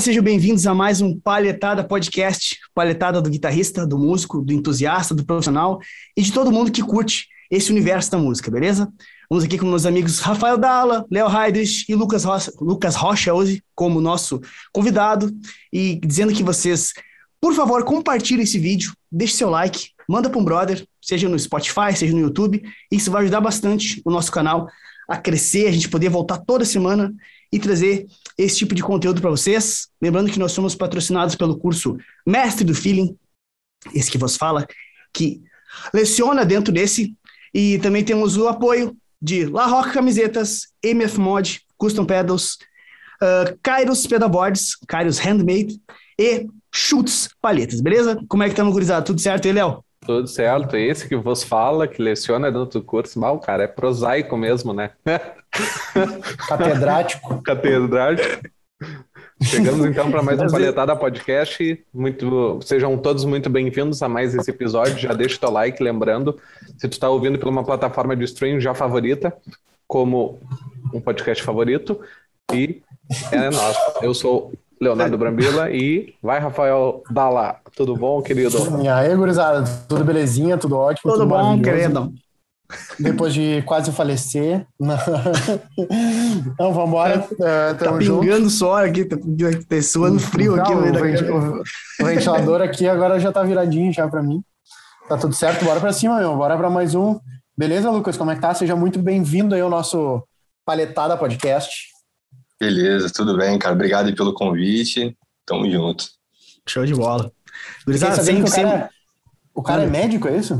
sejam bem-vindos a mais um Palhetada Podcast. Palhetada do guitarrista, do músico, do entusiasta, do profissional e de todo mundo que curte esse universo da música, beleza? Vamos aqui com meus amigos Rafael Dalla, Léo Heidrich e Lucas Rocha, Lucas Rocha hoje como nosso convidado e dizendo que vocês, por favor, compartilhem esse vídeo, deixe seu like, manda para um brother, seja no Spotify, seja no YouTube, isso vai ajudar bastante o nosso canal a crescer, a gente poder voltar toda semana e trazer esse tipo de conteúdo para vocês. Lembrando que nós somos patrocinados pelo curso Mestre do Feeling, esse que vos fala, que leciona dentro desse. E também temos o apoio de La Rock Camisetas, MF Mod, Custom Pedals, uh, Kairos Pedalboards, Kairos Handmade e Schutz Palhetas, beleza? Como é que estamos, gurizada? Tudo certo aí, Léo? Tudo certo. Esse que vos fala, que leciona dentro do curso, mal, cara, é prosaico mesmo, né? Catedrático. Catedrático. Chegamos então para mais um Palhetada Podcast. Muito, sejam todos muito bem-vindos a mais esse episódio. Já deixa o teu like, lembrando, se tu está ouvindo por uma plataforma de stream já favorita, como um podcast favorito, e é nosso. Eu sou Leonardo Brambila e vai, Rafael Dalla. Tudo bom, querido? E aí, gurizada, tudo belezinha, tudo ótimo? Tudo, tudo bom, querido? Depois de quase falecer. Então, vamos embora. É, tá pingando suor aqui, tá, tá suando frio Não, aqui. O, venti o, ventilador aqui agora já tá viradinho já para mim. Tá tudo certo, bora para cima, meu. Bora para mais um. Beleza, Lucas? Como é que tá? Seja muito bem-vindo aí ao nosso Paletada Podcast. Beleza, tudo bem, cara. Obrigado pelo convite. Tamo junto. Show de bola. Gurizada, sempre, o cara, sempre... o cara é médico, é isso?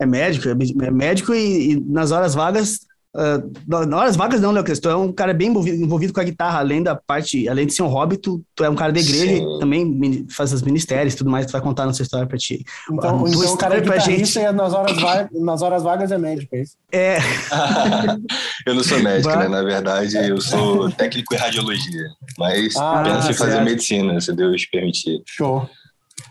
É médico, é médico e, e nas horas vagas Uh, na horas vagas não, Léo tu é um cara bem envolvido, envolvido, com a guitarra, além da parte, além de ser um hobby, tu, tu é um cara da igreja e também faz as ministérios e tudo mais, tu vai contar nossa história pra ti. Então, uh, então o cara é pra gente. E nas, horas vagas, nas horas vagas é médico, é isso? É. eu não sou médico, né? Na verdade, eu sou técnico em radiologia, mas ah, penso em fazer medicina, se Deus permitir. Show.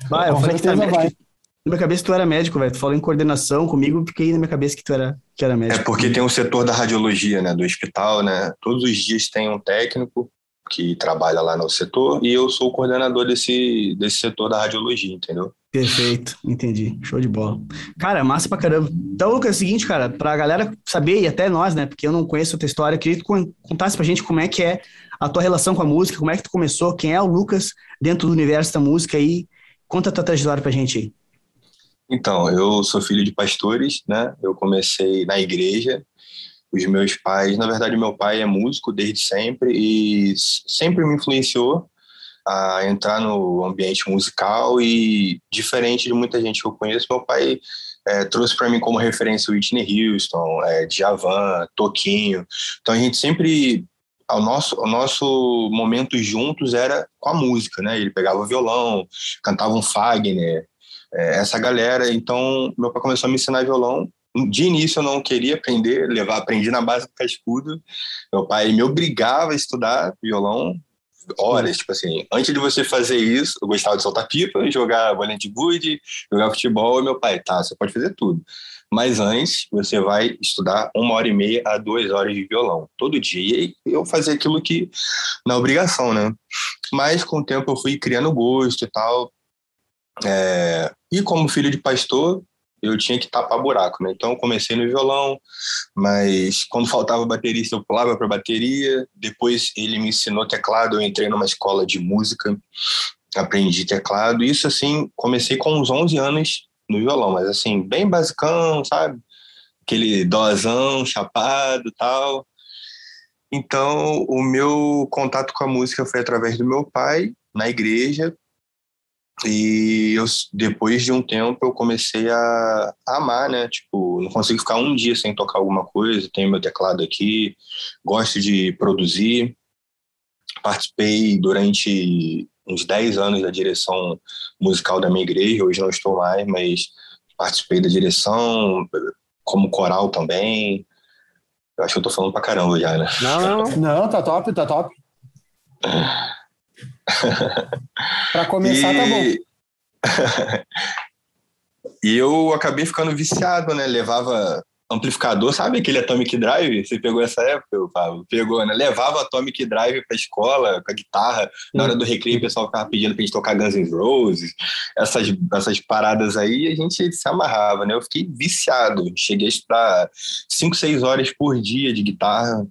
Vai, eu falei que tá médico. Na minha cabeça tu era médico, velho. Tu falou em coordenação comigo, fiquei na minha cabeça que tu era, que era médico. É porque tem o um setor da radiologia, né, do hospital, né? Todos os dias tem um técnico que trabalha lá no setor e eu sou o coordenador desse, desse setor da radiologia, entendeu? Perfeito, entendi. Show de bola. Cara, massa pra caramba. Então, Lucas, é o seguinte, cara, pra galera saber, e até nós, né, porque eu não conheço a tua história, eu queria que tu contasse pra gente como é que é a tua relação com a música, como é que tu começou, quem é o Lucas dentro do universo da música aí. Conta a tua trajetória pra gente aí. Então, eu sou filho de pastores, né? Eu comecei na igreja. Os meus pais, na verdade, meu pai é músico desde sempre e sempre me influenciou a entrar no ambiente musical e diferente de muita gente que eu conheço, meu pai é, trouxe para mim como referência Whitney Houston, é, Djavan, Toquinho. Então a gente sempre o nosso, o nosso momento juntos era com a música, né? Ele pegava o violão, cantava um Fagner, é, essa galera. Então, meu pai começou a me ensinar violão. De início eu não queria aprender, levar, aprendi na base do cascudo. Meu pai me obrigava a estudar violão horas, tipo assim, antes de você fazer isso, eu gostava de soltar pipa, jogar bolinha de gude, jogar futebol, e meu pai, tá, você pode fazer tudo. Mas antes, você vai estudar uma hora e meia a duas horas de violão, todo dia. E eu fazia aquilo que, na obrigação, né? Mas com o tempo eu fui criando gosto e tal. É, e como filho de pastor, eu tinha que tapar buraco, né? Então eu comecei no violão, mas quando faltava baterista eu pulava para bateria. Depois ele me ensinou teclado, eu entrei numa escola de música, aprendi teclado. Isso assim, comecei com uns 11 anos no violão, mas assim, bem basicão, sabe? Aquele dozão, chapado, tal. Então, o meu contato com a música foi através do meu pai, na igreja, e eu, depois de um tempo eu comecei a, a, amar, né? Tipo, não consigo ficar um dia sem tocar alguma coisa. Tenho meu teclado aqui, gosto de produzir. Participei durante uns 10 anos da direção musical da minha igreja. Hoje não estou mais, mas participei da direção, como coral também. Eu acho que eu tô falando pra caramba já, né? Não, não, não, tá top, tá top. Para começar, e... tá bom. e eu acabei ficando viciado, né? Levava amplificador, sabe aquele Atomic Drive? Você pegou essa época, Pablo? Pegou, né? Levava Atomic Drive pra escola com a guitarra. Na hora do recreio, o pessoal ficava pedindo pra gente tocar Guns N' Roses. Essas, essas paradas aí, a gente se amarrava, né? Eu fiquei viciado. Cheguei a estudar 5, 6 horas por dia de guitarra.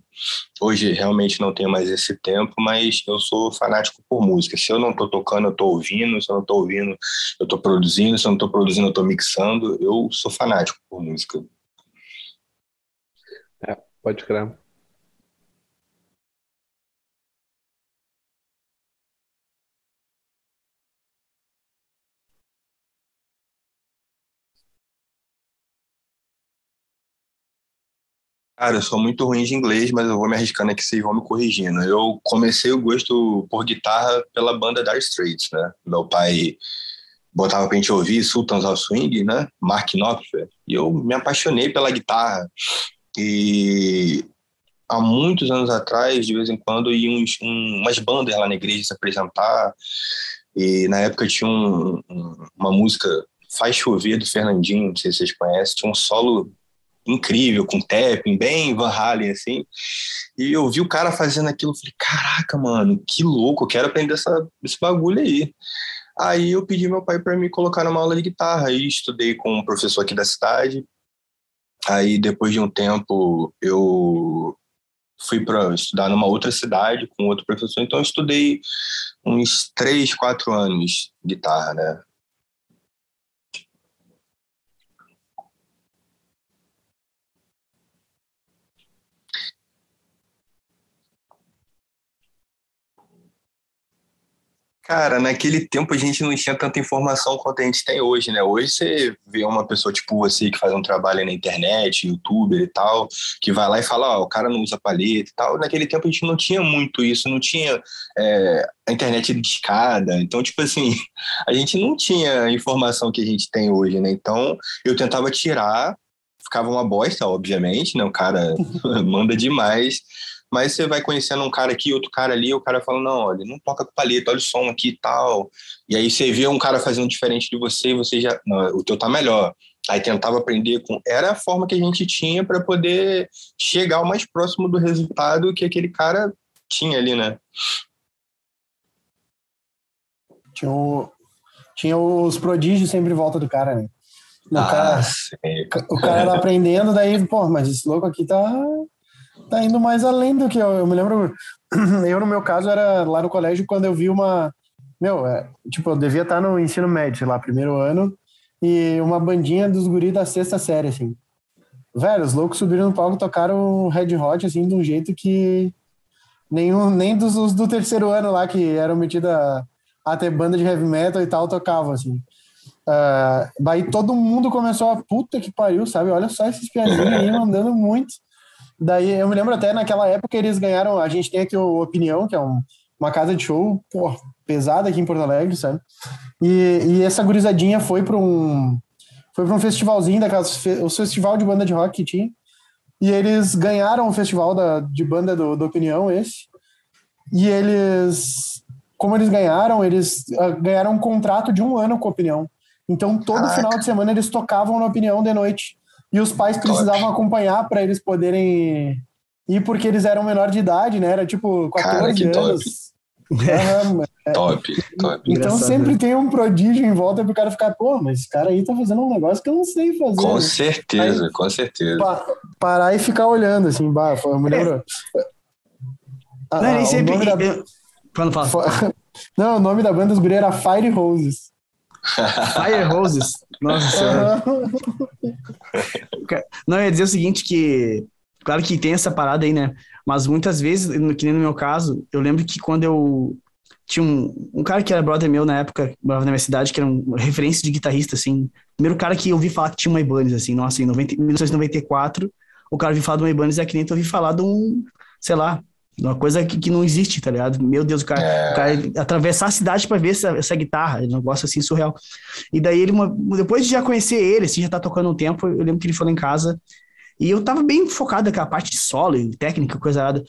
Hoje realmente não tenho mais esse tempo, mas eu sou fanático por música. Se eu não tô tocando, eu tô ouvindo. Se eu não tô ouvindo, eu tô produzindo. Se eu não tô produzindo, eu tô mixando. Eu sou fanático por música. Pode crer. Cara, eu sou muito ruim de inglês, mas eu vou me arriscando aqui, vocês vão me corrigindo. Eu comecei o gosto por guitarra pela banda Dire Straits, né? Meu pai botava pra gente ouvir Sultans of Swing, né? Mark Knopfler, e eu me apaixonei pela guitarra. E há muitos anos atrás, de vez em quando, iam uns, um, umas bandas lá na igreja se apresentar. E na época tinha um, um, uma música Faz Chover do Fernandinho, não sei se vocês conhecem, tinha um solo incrível, com tapping, bem Van Halen, assim. E eu vi o cara fazendo aquilo, falei, caraca, mano, que louco, eu quero aprender essa, esse bagulho aí. Aí eu pedi meu pai para me colocar numa aula de guitarra, aí estudei com um professor aqui da cidade, Aí, depois de um tempo, eu fui para estudar numa outra cidade com outro professor, então eu estudei uns três, quatro anos guitarra, né? Cara, naquele tempo a gente não tinha tanta informação quanto a gente tem hoje, né? Hoje você vê uma pessoa tipo você que faz um trabalho na internet, youtuber e tal, que vai lá e fala, ó, oh, o cara não usa paleta e tal. Naquele tempo a gente não tinha muito isso, não tinha é, a internet dedicada. Então, tipo assim, a gente não tinha a informação que a gente tem hoje, né? Então, eu tentava tirar, ficava uma bosta, obviamente, né? O cara manda demais mas você vai conhecendo um cara aqui, outro cara ali, o cara fala, não, olha, não toca com paleta, olha o som aqui e tal. E aí você vê um cara fazendo diferente de você e você já, não, o teu tá melhor. Aí tentava aprender com. Era a forma que a gente tinha para poder chegar o mais próximo do resultado que aquele cara tinha ali, né? Tinha, o... tinha os prodígios sempre em volta do cara, né? O, ah, cara, o cara aprendendo, daí, pô, mas esse louco aqui tá, tá indo mais além do que eu, eu me lembro. Eu, no meu caso, era lá no colégio quando eu vi uma. Meu, é, tipo, eu devia estar no ensino médio, lá, primeiro ano, e uma bandinha dos guris da sexta série, assim. Velho, os loucos subiram no palco e tocaram Red Hot, assim, de um jeito que nenhum, nem dos, dos do terceiro ano lá, que eram metidos a, a ter banda de heavy metal e tal, tocavam, assim. Uh, todo mundo começou a puta que pariu, sabe? Olha só esses pianinhos aí mandando muito. Daí eu me lembro até naquela época eles ganharam. A gente tem aqui o Opinião, que é um, uma casa de show pô, pesada aqui em Porto Alegre, sabe? E, e essa gurizadinha foi para um foi para um festivalzinho daquelas o festival de banda de rock que tinha. E eles ganharam o festival da, de banda do, do Opinião esse. E eles como eles ganharam, eles uh, ganharam um contrato de um ano com a Opinião. Então todo Caraca. final de semana eles tocavam na Opinião de noite. E os pais precisavam top. acompanhar para eles poderem ir porque eles eram menor de idade, né? Era tipo 14 Cara, que anos. Top. É, top, top. Então sempre tem um prodígio em volta para o cara ficar, pô, mas esse cara aí tá fazendo um negócio que eu não sei fazer. Com certeza, aí, com certeza. Pa parar e ficar olhando, assim, bah, eu me lembro. É. não, nem sempre. Da... Quando fala. Não, o nome da banda dos guri era Fire Roses. Fire Roses. Nossa senhora. Não, eu ia dizer o seguinte, que claro que tem essa parada aí, né? Mas muitas vezes, que nem no meu caso, eu lembro que quando eu tinha um, um cara que era brother meu na época, morava na minha cidade, que era um referência de guitarrista, assim. Primeiro cara que eu ouvi falar que tinha uma Ibanez, assim, nossa, em 90, 1994, o cara ouviu falar de uma Ibanez é que nem tu ouvi falar de um, sei lá, uma coisa que, que não existe, tá ligado? Meu Deus, o cara, é. o cara atravessar a cidade para ver essa, essa guitarra, é um negócio assim surreal. E daí ele, uma, depois de já conhecer ele, assim, já tá tocando um tempo, eu lembro que ele falou em casa E eu tava bem focado naquela parte de solo e técnica, coisa nada.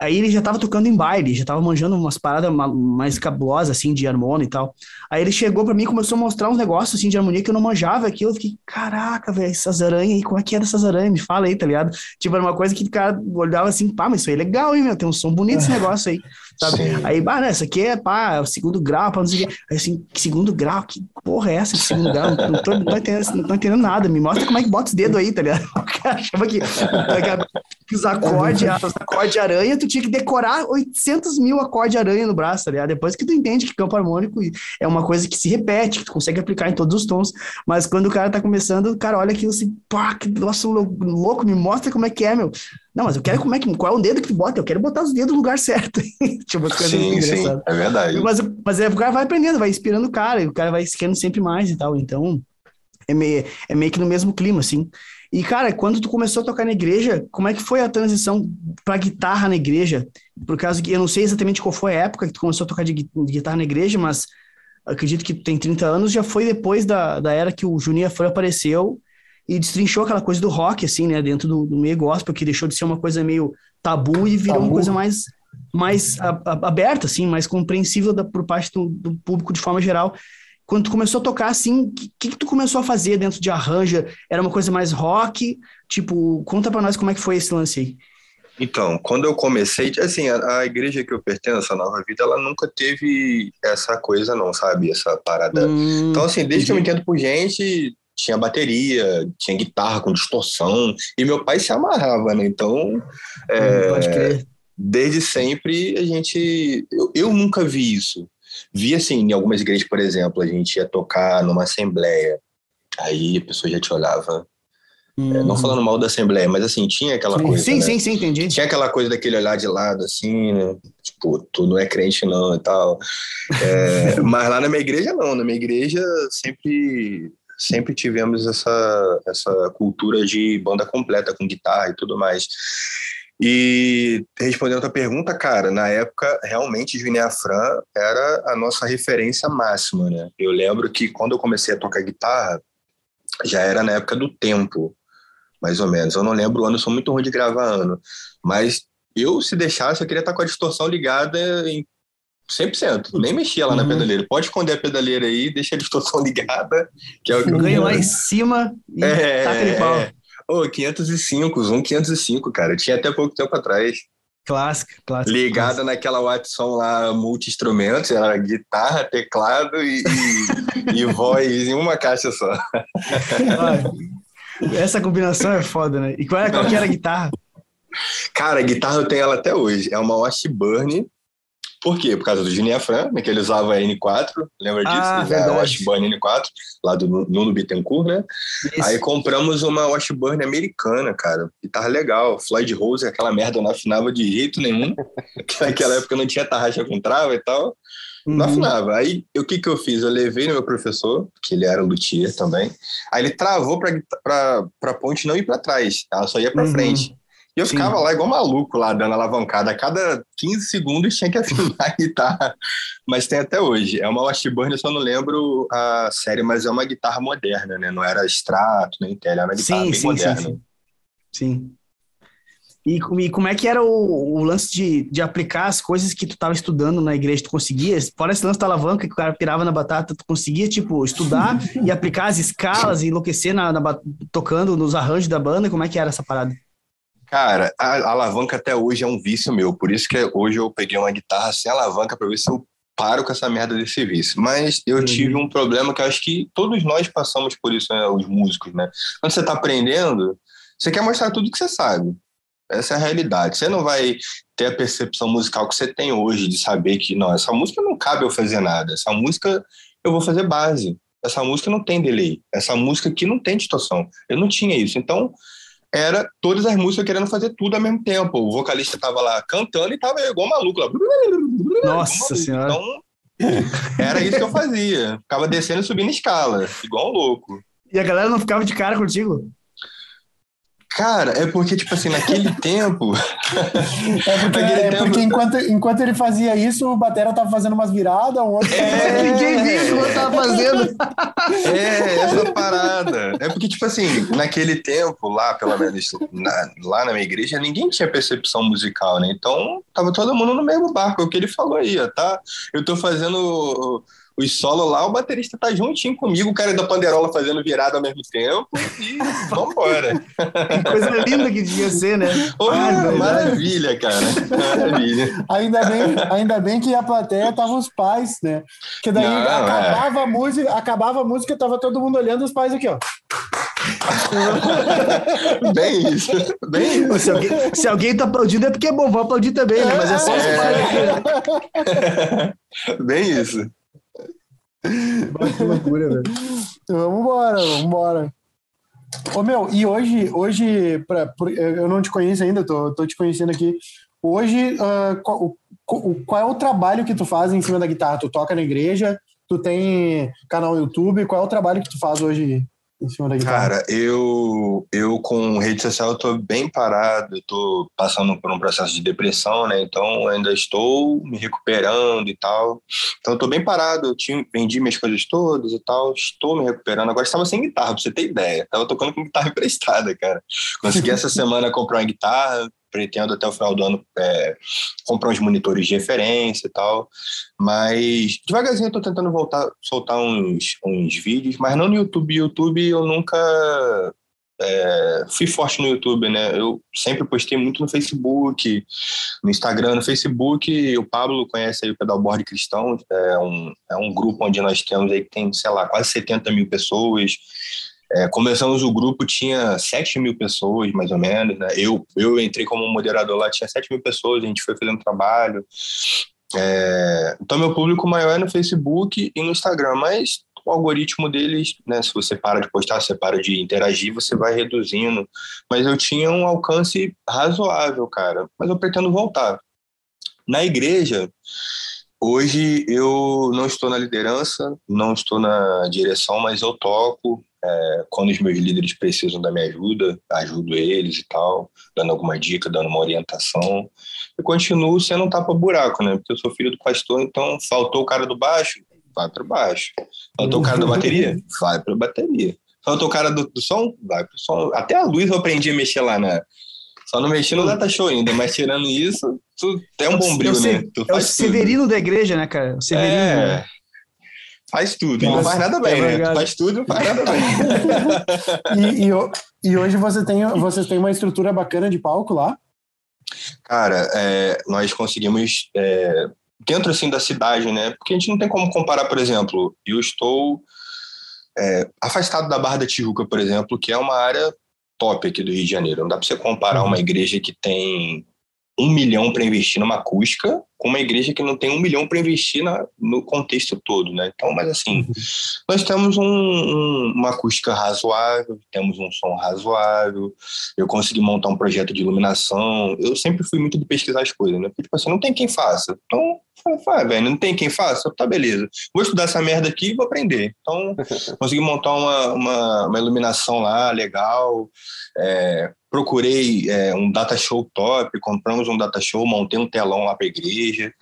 Aí ele já tava tocando em baile, já tava manjando umas paradas mais cabulosas, assim, de harmonia e tal. Aí ele chegou pra mim e começou a mostrar uns negócios, assim, de harmonia que eu não manjava aquilo. Eu fiquei, caraca, velho, essas aranhas aí, como é que é dessas aranhas? Me fala aí, tá ligado? Tipo, era uma coisa que o cara olhava assim, pá, mas isso aí é legal, hein, meu? Tem um som bonito esse negócio aí, sabe? Sim. Aí, bah, né, isso aqui é, pá, é o segundo grau, pá, não sei o quê. Aí, assim, segundo grau? Que porra é essa de segundo grau? Não tô, não tô, entendendo, não tô entendendo nada. Me mostra como é que bota os dedos aí, tá ligado? O cara achava que que os acordes, os acordes de aranha, tu tinha que decorar 800 mil acordes de aranha no braço, tá ligado? Depois que tu entende que campo harmônico é uma coisa que se repete, que tu consegue aplicar em todos os tons, mas quando o cara tá começando, o cara olha aquilo assim, pá, que nossa, louco, me mostra como é que é, meu. Não, mas eu quero como é que, qual é o dedo que tu bota? Eu quero botar os dedos no lugar certo. tipo, as coisas sim, sim, é verdade. Mas, mas é, o cara vai aprendendo, vai inspirando o cara, e o cara vai querendo sempre mais e tal, então é meio, é meio que no mesmo clima, assim. E, cara, quando tu começou a tocar na igreja, como é que foi a transição para guitarra na igreja? Por causa que eu não sei exatamente qual foi a época que tu começou a tocar de, guitarra na igreja, mas acredito que tem 30 anos, já foi depois da, da era que o Juninho Afro apareceu e destrinchou aquela coisa do rock, assim, né, dentro do, do meio gospel, que deixou de ser uma coisa meio tabu e virou tabu. uma coisa mais, mais a, a, aberta, assim, mais compreensível da, por parte do, do público de forma geral quando tu começou a tocar, assim, o que, que tu começou a fazer dentro de arranja? Era uma coisa mais rock? Tipo, conta para nós como é que foi esse lance aí. Então, quando eu comecei, assim, a, a, igreja que eu pertenço, a Nova Vida, ela nunca teve essa coisa, não, sabe? Essa parada. Hum, então, assim, desde entendi. que eu me entendo por gente, tinha bateria, tinha guitarra com distorção, e meu pai se amarrava, né? Então, é, pode crer. desde sempre a gente. Eu, eu nunca vi isso. Vi assim, em algumas igrejas, por exemplo, a gente ia tocar numa assembleia, aí a pessoa já te olhava. Hum. É, não hum. falando mal da assembleia, mas assim, tinha aquela sim, coisa. Sim, né? sim, sim, entendi. Tinha aquela coisa daquele olhar de lado, assim, né? Tipo, tu não é crente, não, e tal. É, mas lá na minha igreja, não. Na minha igreja, sempre sempre tivemos essa, essa cultura de banda completa, com guitarra e tudo mais. E respondendo a tua pergunta, cara, na época, realmente, Juninho Afran era a nossa referência máxima, né? Eu lembro que quando eu comecei a tocar guitarra, já era na época do tempo, mais ou menos. Eu não lembro o ano, sou muito ruim de gravar ano. Mas eu, se deixasse, eu queria estar com a distorção ligada em 100%. Nem mexia lá uhum. na pedaleira. Pode esconder a pedaleira aí, deixa a distorção ligada, que é o que Ganha lá em cima e é, taca pau. É. Ô, oh, 505, Zoom 505, cara. tinha até pouco tempo atrás. Clássica, clássica. Ligada clássica. naquela Watson lá, multi-instrumentos, era guitarra, teclado e, e, e voz em uma caixa só. Essa combinação é foda, né? E qual, era, qual que era a guitarra? Cara, a guitarra eu tenho ela até hoje. É uma Washburn por quê? Por causa do Fran, né, que ele usava a N4, lembra disso? Ah, a Washburn N4, lá do Nuno Bittencourt, né? Isso. Aí compramos uma Washburn americana, cara. Guitarra legal. Floyd Rose, aquela merda não afinava de jeito nenhum. Naquela época não tinha tarraxa com trava e tal. Uhum. Não afinava. Aí o que, que eu fiz? Eu levei no meu professor, que ele era luthier também. Aí ele travou pra, pra ponte não ir para trás. Ela só ia para uhum. frente. E eu Sim. ficava lá igual maluco, lá dando alavancada. A cada 15 segundos tinha que afinar a guitarra. Mas tem até hoje. É uma Washburn, eu só não lembro a série, mas é uma guitarra moderna, né? Não era extrato, nem tele, era uma guitarra sim, bem sim, moderna. Sim, sim. E, e, como é que era o, o, lance de, de aplicar as coisas que tu estava estudando na igreja? Tu conseguia? Fora esse lance da alavanca que o cara pirava na batata, tu conseguia, tipo, estudar e aplicar as escalas e enlouquecer na, na, tocando nos arranjos da banda? Como é que era essa parada? Cara, a, a alavanca até hoje é um vício meu, por isso que hoje eu peguei uma guitarra sem alavanca para ver se eu paro com essa merda desse vício. Mas eu uhum. tive um problema que eu acho que todos nós passamos por isso, né, os músicos, né? Quando você tá aprendendo, você quer mostrar tudo que você sabe. Essa é a realidade. Você não vai ter a percepção musical que você tem hoje de saber que, não, essa música não cabe eu fazer nada. Essa música eu vou fazer base. Essa música não tem delay. Essa música aqui não tem distorção. Eu não tinha isso. Então, era todas as músicas querendo fazer tudo ao mesmo tempo. O vocalista tava lá cantando e tava igual maluco lá. Nossa senhora. Então, era isso que eu fazia. Ficava descendo e subindo escala, igual um louco. E a galera não ficava de cara contigo? Cara, é porque, tipo assim, naquele tempo. É porque, é tempo... porque enquanto, enquanto ele fazia isso, o Batera tava fazendo umas viradas, o outro. É, ninguém viu o que eu tava fazendo. É, essa parada. É porque, tipo assim, naquele tempo, lá, pelo menos, na, lá na minha igreja, ninguém tinha percepção musical, né? Então, tava todo mundo no mesmo barco. É o que ele falou aí, ó, tá? Eu tô fazendo os solo lá, o baterista tá juntinho comigo, o cara da panderola fazendo virada ao mesmo tempo e vambora. Que coisa linda que devia ser, né? Oh, Ai, maravilha, cara. Maravilha. ainda, bem, ainda bem que a plateia tava os pais, né? Porque daí Não, acabava, é. a música, acabava a música, tava todo mundo olhando os pais aqui, ó. bem isso, bem isso. Se alguém, se alguém tá aplaudindo é porque é bom, vou aplaudir também, né? Mas é só os pais. É. Bem isso que loucura, velho. Vamos embora. Ô, meu, e hoje, hoje pra, eu não te conheço ainda, tô, tô te conhecendo aqui. Hoje, uh, qual, qual, é o trabalho que tu faz em cima da guitarra? Tu toca na igreja, tu tem canal no YouTube, qual é o trabalho que tu faz hoje Cara, eu, eu com rede social eu tô bem parado, eu tô passando por um processo de depressão, né? Então ainda estou me recuperando e tal. Então eu tô bem parado, eu tinha, vendi minhas coisas todas e tal, estou me recuperando. Agora estava sem guitarra, pra você ter ideia. Tava tocando com guitarra emprestada, cara. Consegui essa semana comprar uma guitarra, pretendo até o final do ano é, comprar uns monitores de referência e tal. Mas devagarzinho eu tô tentando voltar, soltar uns, uns vídeos, mas não no YouTube. YouTube eu nunca é, fui forte no YouTube, né? Eu sempre postei muito no Facebook, no Instagram, no Facebook. O Pablo conhece aí o Pedalboard Cristão, é um, é um grupo onde nós temos aí que tem, sei lá, quase 70 mil pessoas. É, começamos o grupo, tinha 7 mil pessoas, mais ou menos. Né? Eu, eu entrei como moderador lá, tinha 7 mil pessoas, a gente foi fazendo trabalho. É, então, meu público maior é no Facebook e no Instagram, mas o algoritmo deles, né, se você para de postar, você para de interagir, você vai reduzindo. Mas eu tinha um alcance razoável, cara. Mas eu pretendo voltar. Na igreja, hoje eu não estou na liderança, não estou na direção, mas eu toco, é, quando os meus líderes precisam da minha ajuda, ajudo eles e tal, dando alguma dica, dando uma orientação. Eu continuo sendo um tapa-buraco, né? Porque eu sou filho do pastor, então faltou o cara do baixo, vai para baixo. Faltou o cara da bateria, vai para bateria. Faltou o cara do, do, som, vai para o som. Até a luz eu aprendi a mexer lá na. Só não mexi no data show ainda, mas tirando isso, tu é um bombril, né? Tu é o Severino tudo. da igreja, né, cara? O Severino. É, né? Faz tudo, Nossa, não faz nada bem, é né? faz tudo, não faz nada bem. e, e, e, hoje você tem, vocês têm uma estrutura bacana de palco lá? Cara, é, nós conseguimos, é, dentro assim da cidade, né? Porque a gente não tem como comparar, por exemplo, eu estou é, afastado da Barra da Tijuca, por exemplo, que é uma área top aqui do Rio de Janeiro. Não dá para você comparar uhum. uma igreja que tem um milhão para investir numa acústica com uma igreja que não tem um milhão para investir na, no contexto todo, né? Então, mas assim, uhum. nós temos um, um, uma acústica razoável, temos um som razoável, eu consegui montar um projeto de iluminação, eu sempre fui muito de pesquisar as coisas, né? Porque, tipo assim, não tem quem faça. Então, vai, velho, não tem quem faça? Tá, beleza. Vou estudar essa merda aqui e vou aprender. Então, consegui montar uma, uma, uma iluminação lá, legal, é, procurei é, um data show top, compramos um data show, montei um telão lá para a igreja.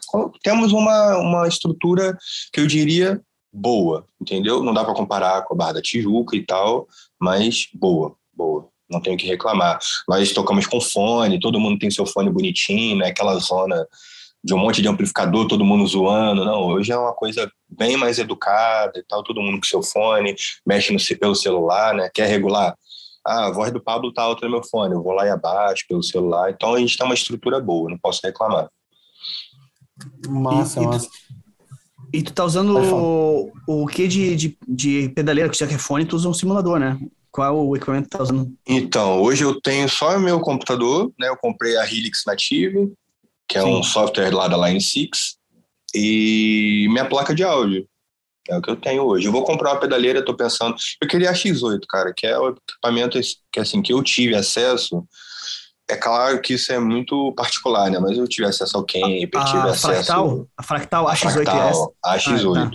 Temos uma, uma estrutura que eu diria boa, entendeu? Não dá para comparar com a Barra da Tijuca e tal, mas boa, boa. Não tenho que reclamar. Nós tocamos com fone, todo mundo tem seu fone bonitinho, né? Aquela zona de um monte de amplificador, todo mundo zoando. Não, hoje é uma coisa bem mais educada e tal, todo mundo com seu fone, mexe no, pelo celular, né? Quer regular ah, a voz do Pablo tá alta no meu fone, eu vou lá e abaixo pelo celular. Então a gente tem uma estrutura boa, não posso reclamar. Massa, e, massa. E tu tá usando o, o que de, de, de pedaleira, que já que é fone, tu usa um simulador, né? Qual é o equipamento que tu tá usando? Então, hoje eu tenho só meu computador, né? Eu comprei a Helix Native, que é Sim. um software lá da Line 6, e minha placa de áudio. É o que eu tenho hoje. Eu vou comprar uma pedaleira, tô pensando. Eu queria a X8, cara, que é o equipamento que assim que eu tive acesso é claro que isso é muito particular, né? Mas eu tive acesso ao Camp, a, tive a acesso... Fractal? A Fractal AX8S? A X8. Ah,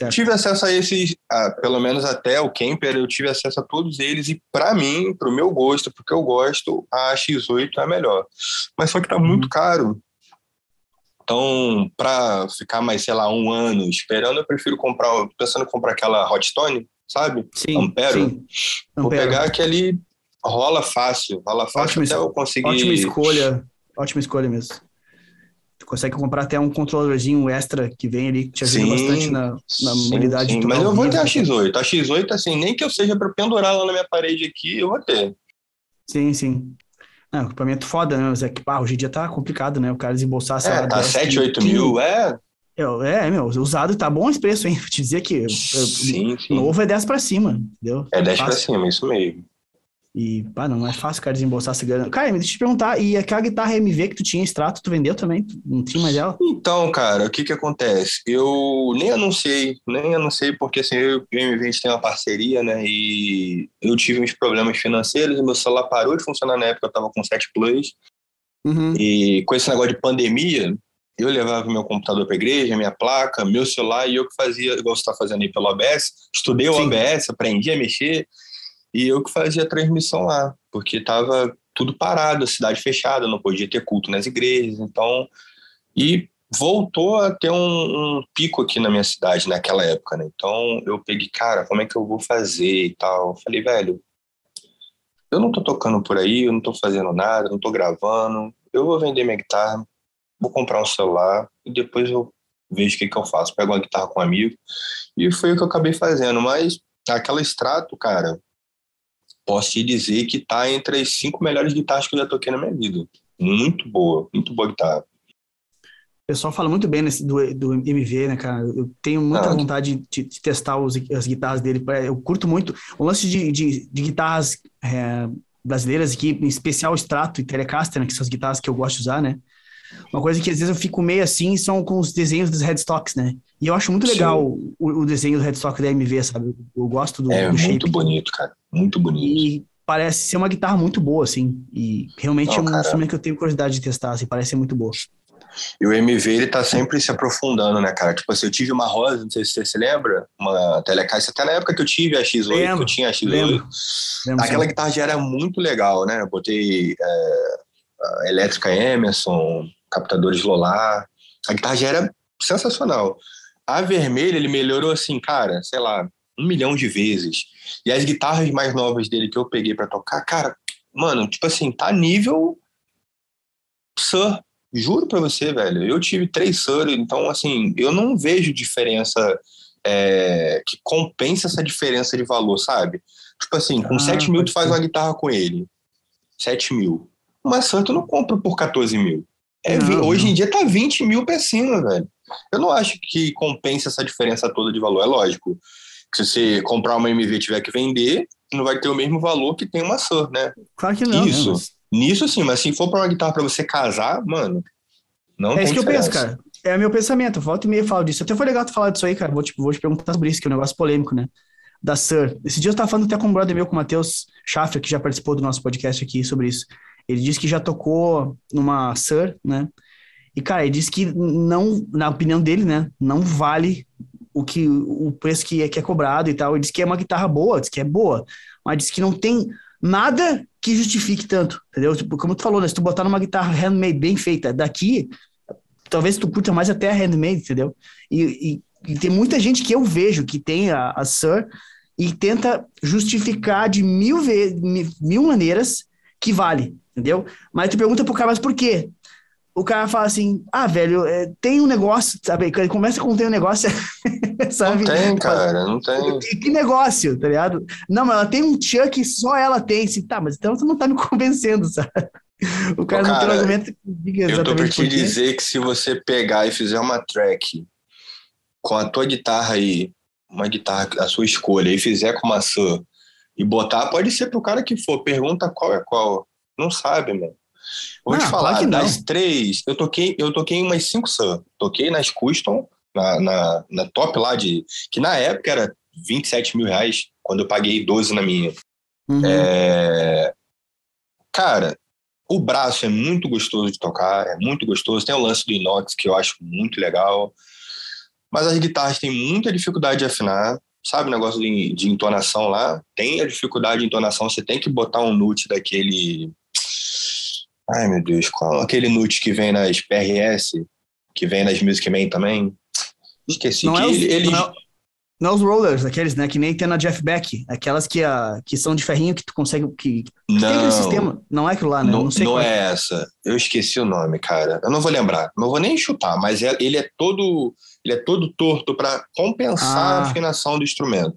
tá. tive acesso a esses, a, pelo menos até o Camper, eu tive acesso a todos eles e para mim, pro meu gosto, porque eu gosto, a X8 é melhor. Mas só que tá Uhum. muito caro. Então, para ficar mais, sei lá, um ano esperando, eu prefiro comprar, pensando em comprar aquela Hot Stone, sabe? Sim, Ampero. sim. Vou Ampero. pegar que ali rola fácil, rola fácil Ótima até eu conseguir. Ótima escolha. Ótima escolha mesmo. Tu consegue comprar até um controladorzinho extra que vem ali, que te ajuda Sim, bastante na, na mobilidade. sim, Mas eu vou ter a né? X8. A X8, assim, nem que eu seja para pendurar lá na minha parede aqui, eu vou ter. Sim, sim. Não, equipamento foda, né? Mas é que, hoje em dia tá complicado, né? O cara desembolsar, sei É, tá 10, 7, 8 15. mil, é. É, é, meu, usado tá bom esse preço, hein? Vou te dizer que é, Sim, sim. novo é 10 pra cima, entendeu? É 10 pra cima, isso mesmo. E, pá, não é fácil o cara desembolsar essa grana. Cara, deixa eu te perguntar, e aquela guitarra MV que tu tinha extrato, tu vendeu também? Tu Não tinha mais ela? Então, cara, o que que acontece? Eu nem anunciei, nem anunciei porque assim, eu e o MV a gente tem uma parceria, né? E eu tive uns problemas financeiros, meu celular parou de funcionar na época, eu tava com 7 Plus. Uhum. E com esse negócio de pandemia, eu levava meu computador para igreja, minha placa, meu celular, e eu que fazia, igual você está fazendo aí pelo OBS, estudei o Sim. OBS, aprendi a mexer, e eu que fazia transmissão lá, porque estava tudo parado, a cidade fechada, não podia ter culto nas igrejas, então. E voltou a ter um, um pico aqui na minha cidade naquela época, né? Então eu peguei, cara, como é que eu vou fazer e tal? Falei, velho, eu não tô tocando por aí, eu não tô fazendo nada, não tô gravando, eu vou vender minha guitarra, vou comprar um celular e depois eu vejo o que, que eu faço. Pego uma guitarra com um amigo e foi o que eu acabei fazendo. Mas aquela extrato, cara, posso te dizer que tá entre as cinco melhores guitarras que eu já toquei na minha vida. Muito boa, muito boa guitarra. O pessoal fala muito bem nesse, do, do MV, né, cara? Eu tenho muita Ah. vontade de, de testar os, as guitarras dele. Eu curto muito. O lance de, de, de guitarras é, brasileiras aqui, em especial o Strato e Telecaster, né, que são as guitarras que eu gosto de usar, né? Uma coisa que às vezes eu fico meio assim são com os desenhos dos headstocks, né? E eu acho muito legal o, o desenho do headstock da MV, sabe? Eu, eu gosto do, é do shape. muito bonito, cara. Muito bonito. E parece ser uma guitarra muito boa, assim. E realmente Não, é um instrumento que eu tenho curiosidade de testar, assim, parece ser muito boa. E o MV, ele tá sempre se aprofundando, né, cara? Tipo assim, eu tive uma rosa, não sei se você se lembra, uma Telecaster, até na época que eu tive a X8, Lembro, eu tinha a X8. lembro. Lembro Aquela sim. guitarra já era muito legal, né? Eu botei é, elétrica Emerson, captadores Lolar. A guitarra já era sensacional. A vermelha, ele melhorou assim, cara, sei lá, um milhão de vezes. E as guitarras mais novas dele que eu peguei pra tocar, cara, mano, tipo assim, tá nível Sir. Juro pra você, velho. Eu tive três Sir, então, assim, eu não vejo diferença é, que compensa essa diferença de valor, sabe? Tipo assim, com Ah, 7 mil tu faz uma guitarra com ele. 7 mil. Uma Sir tu não compra por 14 mil. É, Não, vi- hoje não. em dia tá 20 mil pra cima, velho. Eu não acho que compensa essa diferença toda de valor. É lógico se você comprar uma MV e tiver que vender, não vai ter o mesmo valor que tem uma Sir, né? Claro que não, Isso. né? Nisso sim, mas se for pra uma guitarra pra você casar, mano, não É isso que eu penso, cara. É o meu pensamento. Volta e meia eu falo disso. Até foi legal tu falar disso aí, cara. Vou te, vou te perguntar sobre isso, que é um negócio polêmico, né? Da Sir. Esse dia eu tava falando até com um brother meu, com o Matheus Schaffer, que já participou do nosso podcast aqui sobre isso. Ele disse que já tocou numa Sir, né? E, cara, ele disse que não, na opinião dele, né? Não vale o que o preço que é, que é cobrado e tal. Ele disse que é uma guitarra boa, disse que é boa, mas disse que não tem nada que justifique tanto, entendeu? Tipo, como tu falou, né? Se tu botar numa guitarra handmade bem feita daqui, talvez tu curta mais até a handmade, entendeu? E, e- e tem muita gente que eu vejo que tem a, a Sir e tenta justificar de mil, ve mi- mil maneiras que vale, entendeu? Mas tu pergunta pro cara, mas por quê? O cara fala assim, ah, velho, é, tem um negócio, sabe? Ele começa com tem um negócio, sabe? Não tem, cara, não tem. Que, que negócio, tá ligado? Não, mas ela tem um tchan que só ela tem. Assim, tá, mas então você não tá me convencendo, sabe? O cara, Ô, não tem um cara, argumento que diga Eu tô pra exatamente te dizer que se você pegar e fizer uma track com a tua guitarra aí, uma guitarra a sua escolha, e fizer com maçã e botar, pode ser pro cara que for. Pergunta qual é qual. Não sabe, mano. Vou Não, te falar, claro das três, eu toquei, eu toquei em umas cinco Sun. Toquei nas Custom, na, na, na top lá de. Que na época era 27 mil reais, quando eu paguei 12 na minha. Uhum. É, Cara, o braço é muito gostoso de tocar, é muito gostoso. Tem o lance do inox que eu acho muito legal. Mas as guitarras têm muita dificuldade de afinar. Sabe o negócio de, de entonação lá? Tem a dificuldade de entonação, você tem que botar um nut daquele. Ai, meu Deus, qual? Aquele nut que vem nas PRS, que vem nas Music Man também. Esqueci. Não que é os- ele, não é- Não é os rollers, aqueles, né? Que nem tem na Jeff Beck. Aquelas que, a, que são de ferrinho que tu consegue. Que, que tem aquele Não, sistema. Não é aquilo lá, né? não, não sei não qual é essa. Eu esqueci o nome, cara. Eu não vou lembrar. Não vou nem chutar, mas é- ele é todo ele é todo torto para compensar Ah. a afinação do instrumento.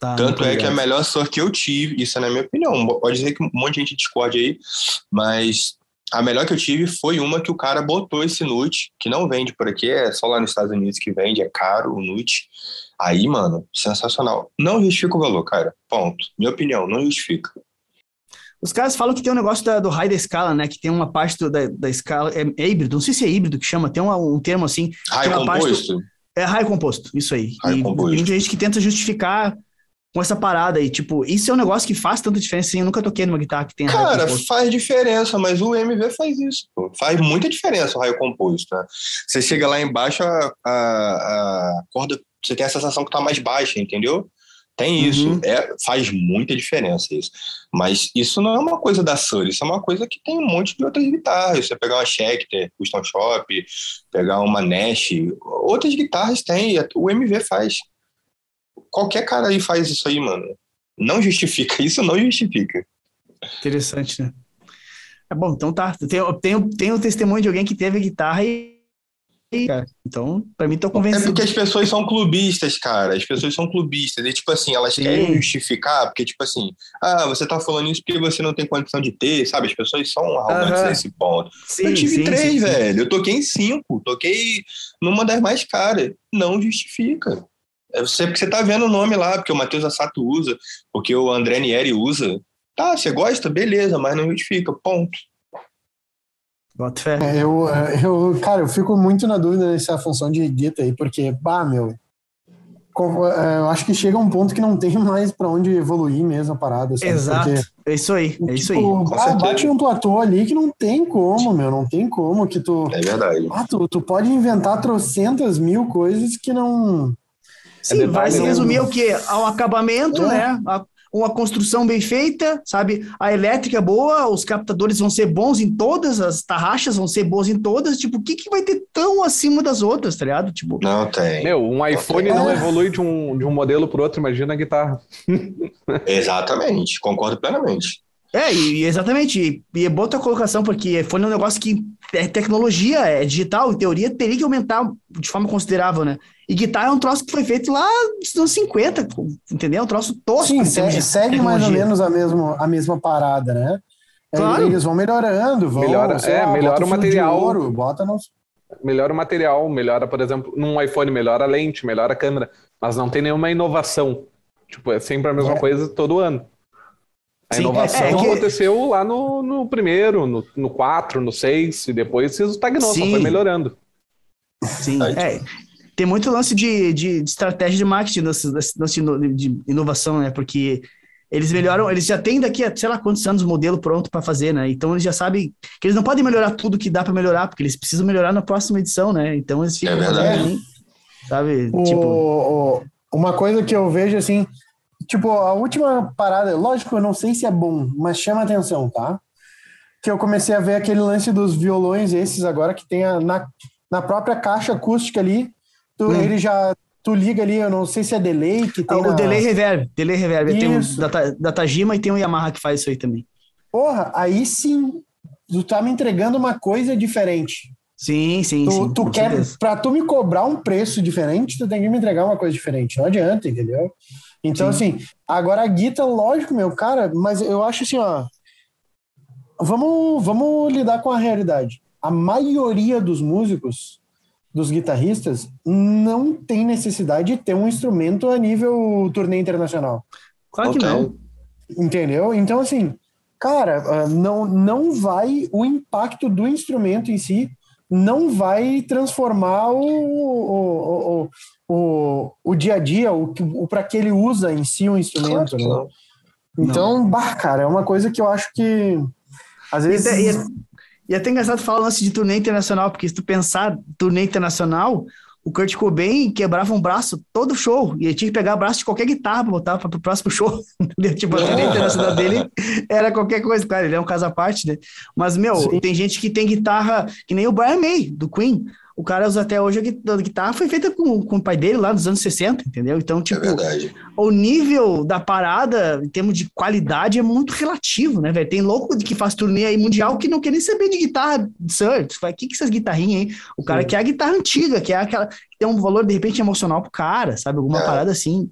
Tá, Tanto não é que a melhor sorte que eu tive, isso é na minha opinião, pode dizer que um monte de gente discorde aí, mas a melhor que eu tive foi uma que o cara botou esse nut, que não vende por aqui, é só lá nos Estados Unidos que vende, é caro o nut. Aí, mano, sensacional. Não justifica o valor, cara. Ponto. Minha opinião, não justifica. Os caras falam que tem um negócio da- do raio da escala, né? Que tem uma parte do- da, da escala. É, é híbrido, não sei se é híbrido que chama, tem um, um termo assim. Raio uma parte do- composto? É raio composto, isso aí. Raio e composto. tem gente que tenta justificar com essa parada aí. Tipo, isso é um negócio que faz tanta diferença. Assim, eu nunca toquei numa guitarra que tem Cara, faz diferença, mas o MV faz isso. pô. Faz muita diferença o raio composto. Né? Você chega lá embaixo, a, a, a corda, você tem a sensação que tá mais baixa, entendeu? Tem isso. Uhum. É, faz muita diferença isso. Mas isso não é uma coisa da Sur, isso é uma coisa que tem um monte de outras guitarras. Você pegar uma Schecter, Custom Shop, pegar uma Nash, outras guitarras tem, o MV faz. Qualquer cara aí faz isso aí, mano. Não justifica, isso não justifica. Interessante, né? É bom, então tá. Eu tenho, tenho o testemunho de alguém que teve guitarra e. cara, então, pra mim, tô É convencido. porque as pessoas são clubistas, cara. As pessoas são clubistas. E, tipo assim, elas Sim. querem justificar, porque, tipo assim, ah, você tá falando isso porque você não tem condição de ter, sabe? As pessoas são arrogantes nesse ponto. Sim, eu tive sim, três, sim. velho. Eu toquei em cinco. Toquei numa das mais caras. Não justifica. É você, porque você tá vendo o nome lá, porque o Matheus Assato usa, porque o André Nieri usa. Tá, você gosta? Beleza, mas não justifica. Ponto. Bota fé. É, Eu, eu, cara, eu fico muito na dúvida nessa função de guita aí, porque, bah, meu, é, eu acho que chega um ponto que não tem mais pra onde evoluir mesmo a parada, sabe? Exato. Porque, É isso aí, é isso aí. tipo, bate um platô ali que não tem como, meu, não tem como que tu... É verdade. Ah, tu, tu pode inventar trocentas mil coisas que não... Sim, detalhe, vai se né? resumir ao quê? Ao acabamento, É. né? A- uma construção bem feita, sabe? A elétrica é boa, os captadores vão ser bons em todas, as tarraxas vão ser boas em todas. Tipo, o que, que vai ter tão acima das outras, tá ligado? Tipo, Não tem. Meu, um iPhone É. não evolui de um, de um modelo pro outro, imagina a guitarra. Exatamente. Concordo plenamente. É, e, exatamente. E, é boa tua colocação, porque foi um negócio que é tecnologia, é digital, em teoria teria que aumentar de forma considerável, né? E guitarra é um troço que foi feito lá nos anos 50, entendeu? É um troço tosco. Sim, em se- termos de segue mais ou menos a mesma, a mesma parada, né? É, Claro. Eles vão melhorando, vão, Melhora- é, lá, melhora bota o material. ouro, bota no... Melhora o material, melhora, por exemplo, num iPhone, melhora a lente, melhora a câmera, mas não tem nenhuma inovação. Tipo, é sempre a mesma É. coisa todo ano. A Sim, inovação é, é que- aconteceu lá no, no primeiro, no, no 4, no 6, e depois se estagnou, só Sim. foi melhorando. Sim, Aí, é. Tem muito lance de, de, de estratégia de marketing, lance de, ino- de inovação, né? Porque eles melhoram, eles já têm daqui a sei lá quantos anos o modelo pronto para fazer, né? Então eles já sabem que eles não podem melhorar tudo que dá para melhorar, porque eles precisam melhorar na próxima edição, né? Então eles ficam É verdade. ali, sabe? O- Tipo, o- uma coisa que eu vejo assim, tipo, a última parada, lógico, eu não sei se é bom, mas chama atenção, tá? Que eu comecei a ver aquele lance dos violões esses agora que tem a- na, na própria caixa acústica ali, tu, Hum. ele já tu liga ali, eu não sei se é delay que tem o na- delay reverb, delay reverb. Tem um Isso. da, da Tajima e tem um Yamaha que faz isso aí também. Porra, aí sim, tu tá me entregando uma coisa diferente. Sim, sim, Tu, sim. tu quer, certeza. pra tu me cobrar um preço diferente, tu tem que me entregar uma coisa diferente. Não adianta, entendeu? Então, assim, agora a guita, lógico, meu, cara, mas eu acho assim, ó. Vamos, vamos lidar com a realidade. A maioria dos músicos, dos guitarristas, não tem necessidade de ter um instrumento a nível turnê internacional. Claro que Não. Entendeu? Então, assim, cara, ah, não, não vai. O impacto do instrumento em si não vai transformar o, o, o, o, o dia a dia, o, o para que ele usa em si o instrumento. Claro né? não. Então, bah, cara, é uma coisa que eu acho que. Às vezes. E, é, e é até engraçado falar o lance de turnê internacional, porque se tu pensar turnê internacional, o Kurt Cobain quebrava um braço todo show, e ele tinha que pegar o braço de qualquer guitarra pra botar para o próximo show, entendeu? Tipo, a turnê internacional dele era qualquer coisa, claro, ele é um caso à parte, né? Mas, meu, Sim. tem gente que tem guitarra, que nem o Brian May, do Queen, o cara usa até hoje a guitarra foi feita com, com o pai dele lá nos anos 60, entendeu? Então, tipo, é o nível da parada, em termos de qualidade, é muito relativo, né, velho? Tem louco que faz turnê aí mundial que não quer nem saber de guitarra, sir. O que que essas guitarrinhas aí? O cara Sim. quer a guitarra antiga, que é aquela que tem um valor, de repente, emocional pro cara, sabe? Alguma é. parada assim.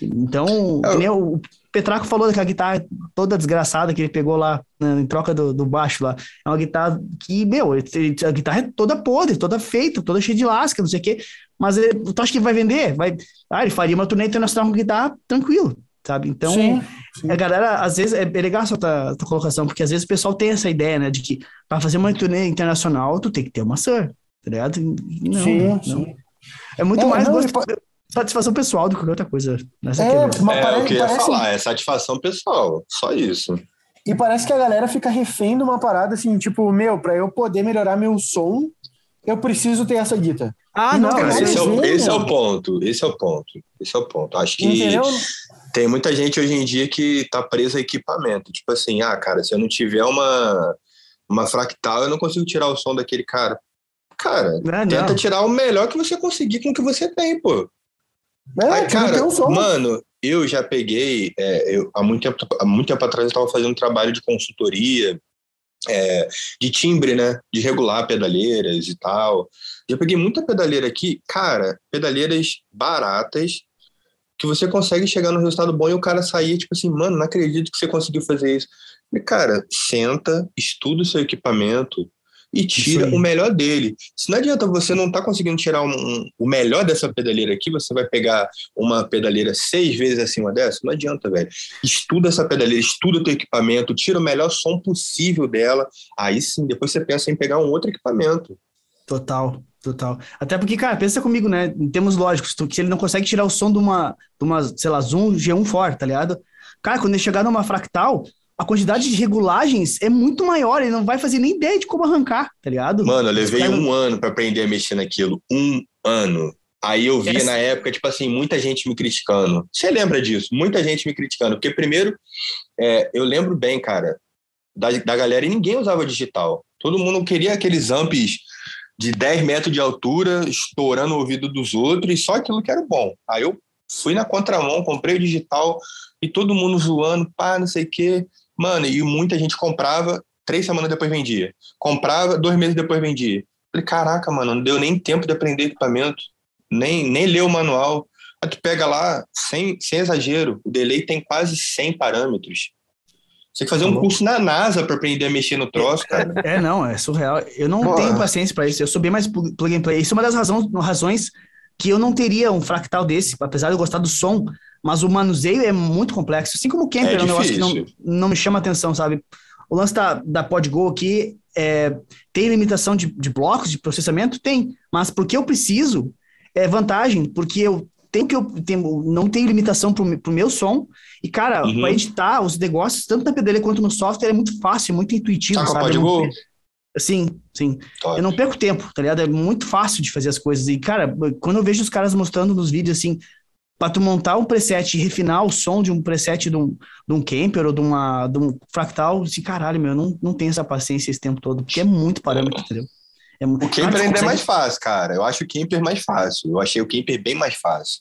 Então, é. o, Petraco falou daquela guitarra toda desgraçada que ele pegou lá né, em troca do, do, baixo lá. É uma guitarra que, meu, a guitarra é toda podre, toda feita, toda cheia de lasca, não sei o quê. Mas ele, tu acha que vai vender? Vai... Ah, ele faria uma turnê internacional com guitarra tranquilo, sabe? Então, sim, sim. a galera, às vezes, é, é legal a tua, tua colocação, porque às vezes o pessoal tem essa ideia, né, de que para fazer uma turnê internacional, tu tem que ter uma SUR, tá ligado? Não, sim, não. sim. É muito é, mais não, gosto satisfação pessoal do que qualquer outra coisa. Nessa é, é, mas é parece, o que eu ia parece... falar, é satisfação pessoal, só isso. E parece que a galera fica refém de uma parada assim, tipo, meu, para eu poder melhorar meu som, eu preciso ter essa guita. Ah, não, não esse, é o, esse é o ponto, esse é o ponto, esse é o ponto. Acho que Entendeu? tem muita gente hoje em dia que tá presa a equipamento. Tipo assim, ah, cara, se eu não tiver uma, uma fractal, eu não consigo tirar o som daquele cara. Cara, não, tenta não. tirar o melhor que você conseguir com o que você tem, pô. É, Aí, cara, um mano, eu já peguei, é, eu, há, muito tempo, há muito tempo atrás eu estava fazendo trabalho de consultoria, é, de timbre, né? De regular pedaleiras e tal. Já peguei muita pedaleira aqui, cara, pedaleiras baratas, que você consegue chegar no resultado bom e o cara sair, tipo assim, mano, não acredito que você conseguiu fazer isso. E, cara, senta, estuda o seu equipamento, e tira o melhor dele. Se não adianta você não tá conseguindo tirar um, um, o melhor dessa pedaleira aqui, você vai pegar uma pedaleira seis vezes acima dessa, não adianta, velho. Estuda essa pedaleira, estuda o teu equipamento, tira o melhor som possível dela, aí sim, depois você pensa em pegar um outro equipamento. Total, total. Até porque, cara, pensa comigo, né, em termos lógicos, que ele não consegue tirar o som de uma, de uma sei lá, Zoom G1 forte, tá ligado? Cara, quando ele chegar numa fractal, a quantidade de regulagens é muito maior, ele não vai fazer nem ideia de como arrancar, tá ligado? Mano, eu levei um ano para aprender a mexer naquilo. Um ano. Aí eu via Essa... na época, tipo assim, muita gente me criticando. Você lembra disso? Muita gente me criticando. Porque, primeiro, é, eu lembro bem, cara, da, da galera e ninguém usava digital. Todo mundo queria aqueles amps de 10 metros de altura, estourando o ouvido dos outros, e só aquilo que era bom. Aí eu fui na contramão, comprei o digital, e todo mundo zoando, pá, não sei o quê. Mano, e muita gente comprava, três semanas depois vendia. Comprava, dois meses depois vendia. Falei, caraca, mano, não deu nem tempo de aprender equipamento, nem, nem ler o manual. Aí tu pega lá, sem, sem exagero, o delay tem quase 100 parâmetros. Você tem que fazer um curso na NASA para aprender a mexer no troço, cara. É, não, é surreal. Eu não tenho paciência para isso. Eu sou bem mais plug and play. Isso é uma das razões, razões que eu não teria um fractal desse, apesar de eu gostar do som mas o manuseio é muito complexo. Assim como o Camper é, é um negócio que não, não me chama atenção, sabe? O lance da, da PodGo aqui é, tem limitação de, de blocos de processamento? Tem. Mas porque eu preciso, é vantagem, porque eu tenho que eu tenho, não tenho limitação para o meu som. E, cara, uhum. para editar os negócios, tanto na PDL quanto no software, é muito fácil, é muito intuitivo. Tá sabe? Com Sim, sim. Top. Eu não perco tempo, tá ligado? É muito fácil de fazer as coisas. E, cara, quando eu vejo os caras mostrando nos vídeos assim, para tu montar um preset e refinar o som de um preset de um, de um camper ou de, uma, de um fractal, assim, caralho, meu, eu não, não tenho essa paciência esse tempo todo, porque é muito parâmetro, entendeu? É muito... O camper ainda é mais fácil, cara. Eu acho o camper mais fácil. Eu achei o camper bem mais fácil.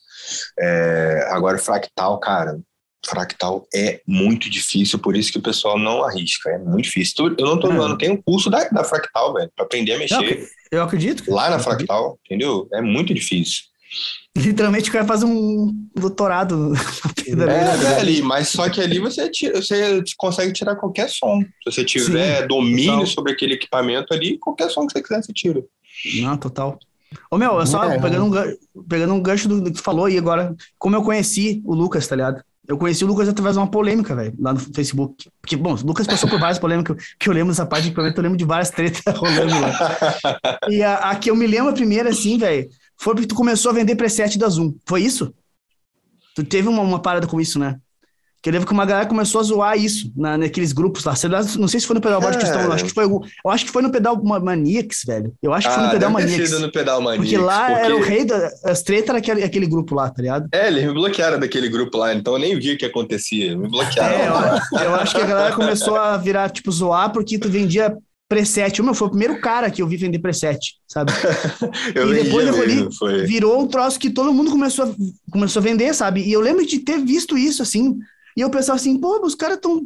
É... Agora, o fractal, cara, fractal é muito difícil, por isso que o pessoal não arrisca. É muito difícil. Eu não tô falando, é. tem um curso da, da fractal, velho, para aprender a mexer. Não, eu acredito. Lá na fractal, entendeu? É muito difícil. Literalmente o cara faz um doutorado. É, ali, mas só que ali você, tira, você consegue tirar qualquer som. Se você tiver Sim, domínio total. sobre aquele equipamento ali, qualquer som que você quiser, você tira. Não, total. Ô, meu, eu só é, pegando, um gancho, pegando um gancho do, do que tu falou aí agora, como eu conheci o Lucas, tá ligado? Eu conheci o Lucas através de uma polêmica, velho, lá no Facebook. Porque, bom, o Lucas passou por várias polêmicas, que eu lembro dessa parte de equipamento, eu lembro de várias tretas rolando lá. E a, a que eu me lembro a primeira, assim, velho, foi porque tu começou a vender preset da Zoom. Foi isso? Tu teve uma, uma parada com isso, né? Que eu lembro que uma galera começou a zoar isso na, naqueles grupos lá. Não sei se foi no Pedal Board que estão, acho que foi eu acho que foi no Pedal Maniacs, velho. Eu acho que ah, foi no Pedal Maniacs. no Pedal Maniacs. Porque lá porque... era o rei da as treta era aquele, aquele grupo lá, tá ligado? É, eles me bloquearam daquele grupo lá, então eu nem vi o que acontecia. Me bloquearam. É, eu, eu acho que a galera começou a virar, tipo, zoar porque tu vendia preset. O meu foi o primeiro cara que eu vi vender preset, sabe? eu e depois ali virou um troço que todo mundo começou a, começou a vender, sabe? E eu lembro de ter visto isso assim. E eu pensava assim, pô, os caras estão.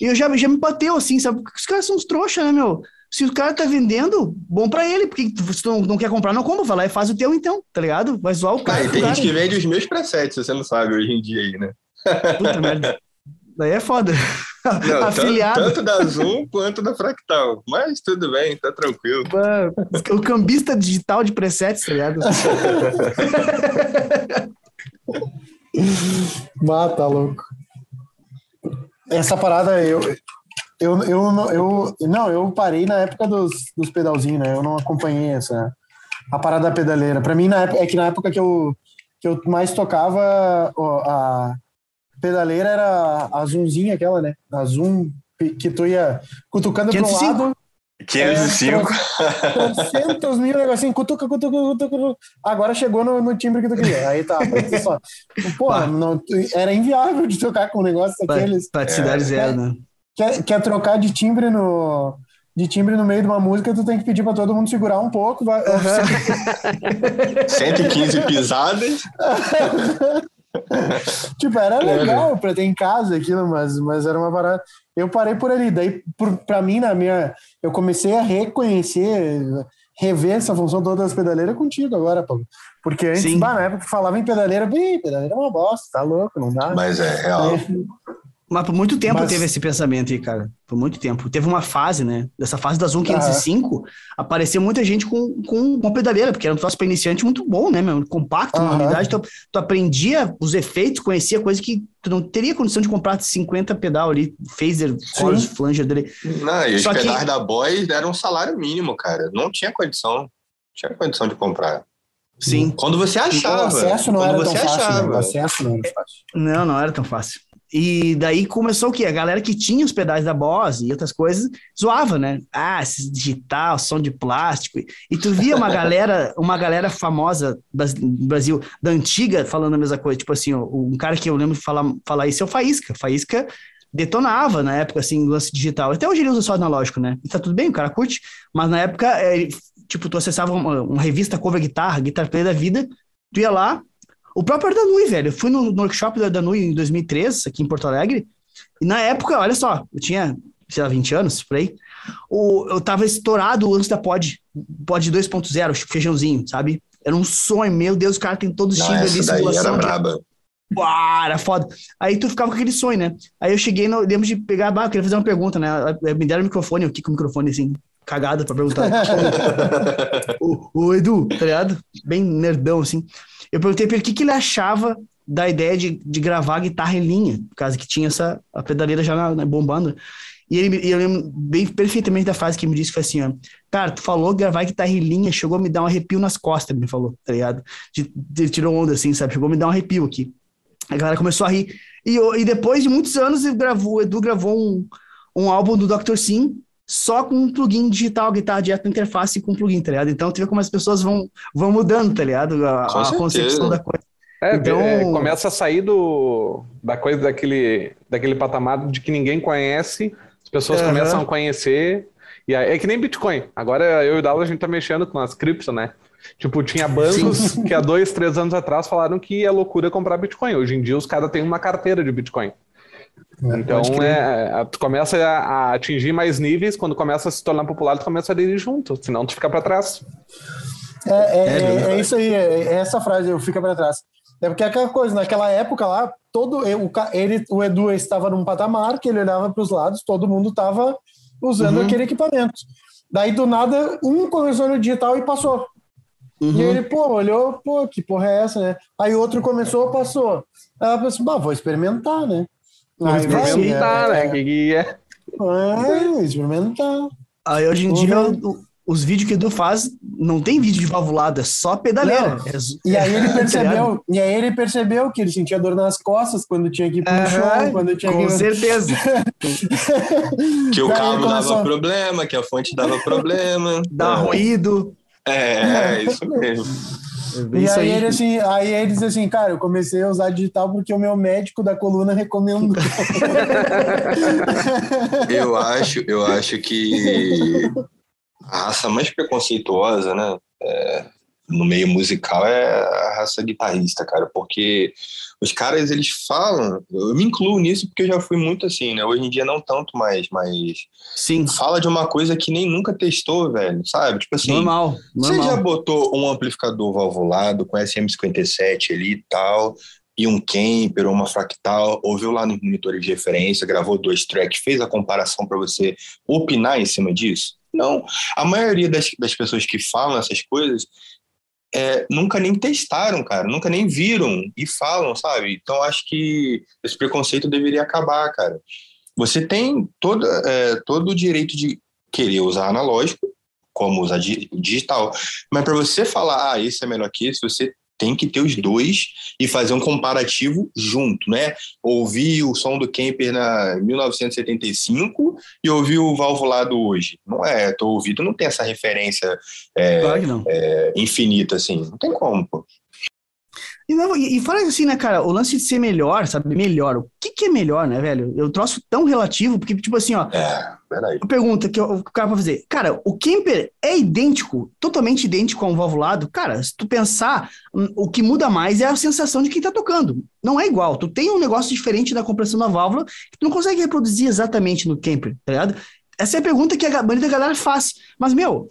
E eu já, já me bateu assim, sabe? Os caras são uns trouxa, né, meu? Se o cara tá vendendo, bom pra ele, porque se tu não, não quer comprar, não compra, vai lá e faz o teu então, tá ligado? Vai zoar o cara. Ah, tem cara. gente que vende os meus presets, você não sabe hoje em dia aí, né? Puta merda. Daí é foda. Não, Afiliado. Tanto, tanto da Zoom quanto da Fractal. Mas tudo bem, tá tranquilo. O cambista digital de presets, tá ligado? Mata, tá louco. Essa parada eu, eu, eu, eu, não, eu parei na época dos, dos pedalzinhos, né? Eu não acompanhei essa a parada pedaleira. Para mim na época, é que na época que eu que eu mais tocava ó, a pedaleira era a zoomzinha aquela, né? A zoom que tu ia cutucando para um lado 505. É, 300 mil negocinho, cutuca, cutuca, cutuca. Agora chegou no, no timbre que tu queria. Aí tá. Só. Pô, não, era inviável de tocar com um negócio daqueles. Praticidade é, zero, né? Quer, quer trocar de timbre no. De timbre no meio de uma música, tu tem que pedir para todo mundo segurar um pouco. Vai, uhum. 115 pisadas. tipo, era legal para ter em casa aquilo, mas, mas era uma parada. Eu parei por ali. Daí, para mim, na minha. Eu comecei a reconhecer, rever essa função toda das pedaleiras contigo agora, Paulo. Porque antes, bah, na época que falava em pedaleira, bem, pedaleira é uma bosta, tá louco, não dá. Mas é real. Mas por muito tempo Mas... teve esse pensamento aí, cara. Por muito tempo. Teve uma fase, né? Dessa fase da Zoom 505, ah. apareceu muita gente com, com uma pedaleira, porque era um troço para iniciante muito bom, né, meu? Compacto, uhum. uma unidade. Tu, tu aprendia os efeitos, conhecia coisa que tu não teria condição de comprar 50 pedal ali, phaser, chorus, flanger dele. Não, e os Só pedais que... da Boy deram um salário mínimo, cara. Não tinha condição. Não tinha condição de comprar. Sim. Quando você achava. O acesso não era tão fácil. Né? O acesso não era fácil. Não, não era tão fácil. E daí começou o quê? A galera que tinha os pedais da Boss e outras coisas zoava, né? Ah, esse digital, som de plástico. E tu via uma galera, uma galera famosa do Brasil, da antiga, falando a mesma coisa. Tipo assim, um cara que eu lembro de falar, falar isso é o Faísca. Faísca detonava na época, assim, o lance digital. Até hoje ele usa só analógico, né? E tá tudo bem, o cara curte. Mas na época, é, tipo, tu acessava uma, uma revista cover guitarra, Guitar Play da vida, tu ia lá, o próprio Ardanui, velho. Eu fui no, no workshop do Ardanui em 2003, aqui em Porto Alegre. E na época, olha só, eu tinha, sei lá, 20 anos, por aí. O, eu tava estourado antes da Pod, Pod 2.0, feijãozinho, sabe? Era um sonho, meu Deus, o cara tem todos os timbres ali, simulação. Era braba. Uau, era foda. Aí tu ficava com aquele sonho, né? Aí eu cheguei, no, lembro de pegar, bah, eu queria fazer uma pergunta, né? Me deram o microfone, eu com o microfone assim, cagado pra perguntar. o, o Edu, tá ligado? Bem nerdão, assim. Eu perguntei para ele o que, ele achava da ideia de, de gravar guitarra em linha, por causa que tinha essa a pedaleira já na, na, bombando. E ele, eu lembro bem perfeitamente da frase que ele me disse, foi assim, ó, cara, tu falou gravar guitarra em linha, chegou a me dar um arrepio nas costas, ele me falou, tá ligado? De, de, tirou onda assim, sabe? Chegou a me dar um arrepio aqui. A galera começou a rir. E, e depois de muitos anos, ele gravou, o Edu gravou um, um álbum do Dr. Sim, só com um plugin digital, guitarra direto interface com plugin, tá ligado? Então, tu vê como as pessoas vão, vão mudando, tá ligado? A, a concepção da coisa. É, então... É, começa a sair do, da coisa daquele, daquele patamar de que ninguém conhece, as pessoas uhum. começam a conhecer, e aí, é que nem Bitcoin. Agora eu e o Dalo a gente tá mexendo com as criptos, né? Tipo, tinha bancos que há dois, três anos atrás falaram que é loucura comprar Bitcoin. Hoje em dia os caras têm uma carteira de Bitcoin. É, então, é, tu começa a, atingir mais níveis, quando começa a se tornar popular, tu começa a aderir junto, senão tu fica para trás. É, é, é, é, é, isso aí, é, essa frase, eu fica para trás. É porque aquela coisa, naquela época lá, todo o, ele, o Edu estava num patamar que ele olhava para os lados, todo mundo estava usando uhum. aquele equipamento. Daí, do nada, um começou no digital e passou. Uhum. E ele, pô, olhou, pô, que porra é essa, né? Aí outro começou, passou. Aí ela pensou, bah, vou experimentar, né? Aí experimentar, né? Que, que é? É, experimentar. Aí hoje em dia o, os vídeos que o Edu faz, não tem vídeo de valvulado, é só pedaleira. É, e aí ele percebeu, e aí ele percebeu que ele sentia dor nas costas quando tinha que ir pro uhum, show, quando tinha com que... certeza. que o cabo começou... dava problema, que a fonte dava problema. Dá é. ruído. É, é isso mesmo. É e aí, aí, ele assim, aí ele diz assim, cara, eu comecei a usar digital porque o meu médico da coluna recomendou. eu acho, eu acho que a raça mais preconceituosa, né, é, no meio musical é a raça guitarrista, cara, porque os caras eles falam, eu me incluo nisso porque eu já fui muito assim, né? Hoje em dia não tanto mais, mas sim, fala de uma coisa que nem nunca testou, velho, sabe? Tipo assim, normal, normal. Você já botou um amplificador valvulado com SM57 ali e tal, e um Kemper ou uma fractal, ouviu lá nos monitores de referência, gravou dois tracks, fez a comparação para você opinar em cima disso? Não. A maioria das, das pessoas que falam essas coisas é, nunca nem testaram, cara, nunca nem viram e falam, sabe? Então acho que esse preconceito deveria acabar, cara. Você tem todo, é, todo o direito de querer usar analógico, como usar digital, mas para você falar, ah, esse é melhor que esse, você tem que ter os dois e fazer um comparativo junto, né? Ouvir o som do Kemper na 1975 e ouvir o valvulado hoje. Não é, teu ouvido não tem essa referência é, claro é, infinita, assim. Não tem como, pô. E, não, e, e fala assim, né, cara, o lance de ser melhor, sabe? Melhor. O que, que é melhor, né, velho? Eu troço tão relativo, porque, tipo assim, ó. É, verdade. Pergunta que o cara vai fazer. Cara, o Kemper é idêntico, totalmente idêntico ao valvulado. Cara, se tu pensar, hum, o que muda mais é a sensação de quem tá tocando. Não é igual. Tu tem um negócio diferente da compressão da válvula que tu não consegue reproduzir exatamente no Kemper, tá ligado? Essa é a pergunta que a maioria da galera faz. Mas, meu,